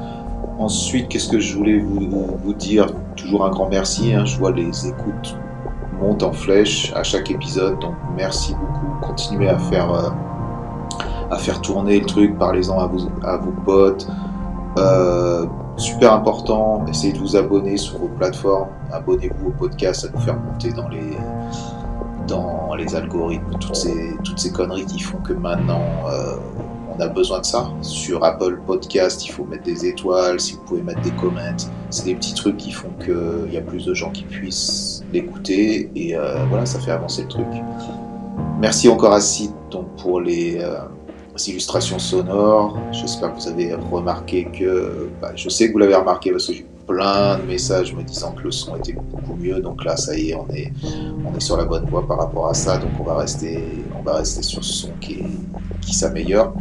Ensuite, qu'est-ce que je voulais vous, dire? Toujours un grand merci. Hein. Je vois les écoutes montent en flèche à chaque épisode. Donc merci beaucoup. Continuez à faire, euh, à faire tourner le truc. Parlez-en à, à vos potes. Euh, super important. Essayez de vous abonner sur vos plateformes. Abonnez-vous au podcast. Ça nous faire monter dans les dans les algorithmes, toutes ces, toutes ces conneries qui font que maintenant euh, on a besoin de ça. Sur Apple Podcast, il faut mettre des étoiles, si vous pouvez mettre des comments. C'est des petits trucs qui font qu'il y a plus de gens qui puissent l'écouter et euh, voilà, ça fait avancer le truc. Merci encore à Sid pour les, euh, illustrations sonores. J'espère que vous avez remarqué que. Bah, je sais que vous l'avez remarqué parce que plein de messages me disant que le son était beaucoup mieux. Donc là, ça y est, on est, on est sur la bonne voie par rapport à ça. Donc on va rester, on va rester sur ce son qui, qui s'améliore.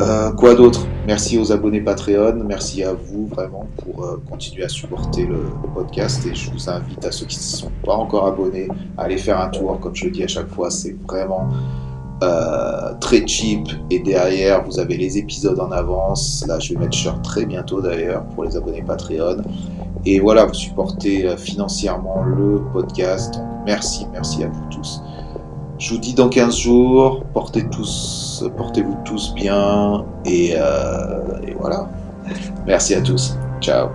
Euh, quoi d'autre? Merci aux abonnés Patreon. Merci à vous vraiment pour euh, continuer à supporter le, podcast. Et je vous invite à ceux qui ne sont pas encore abonnés à aller faire un tour. Comme je le dis à chaque fois, c'est vraiment euh, très cheap. Et derrière vous avez les épisodes en avance. Là je vais mettre shirt très bientôt d'ailleurs pour les abonnés Patreon. Et voilà vous supportez euh, financièrement le podcast. Merci merci à vous tous. Je vous dis dans 15 jours portez tous portez-vous tous bien. Et, euh, et voilà. Merci à tous. Ciao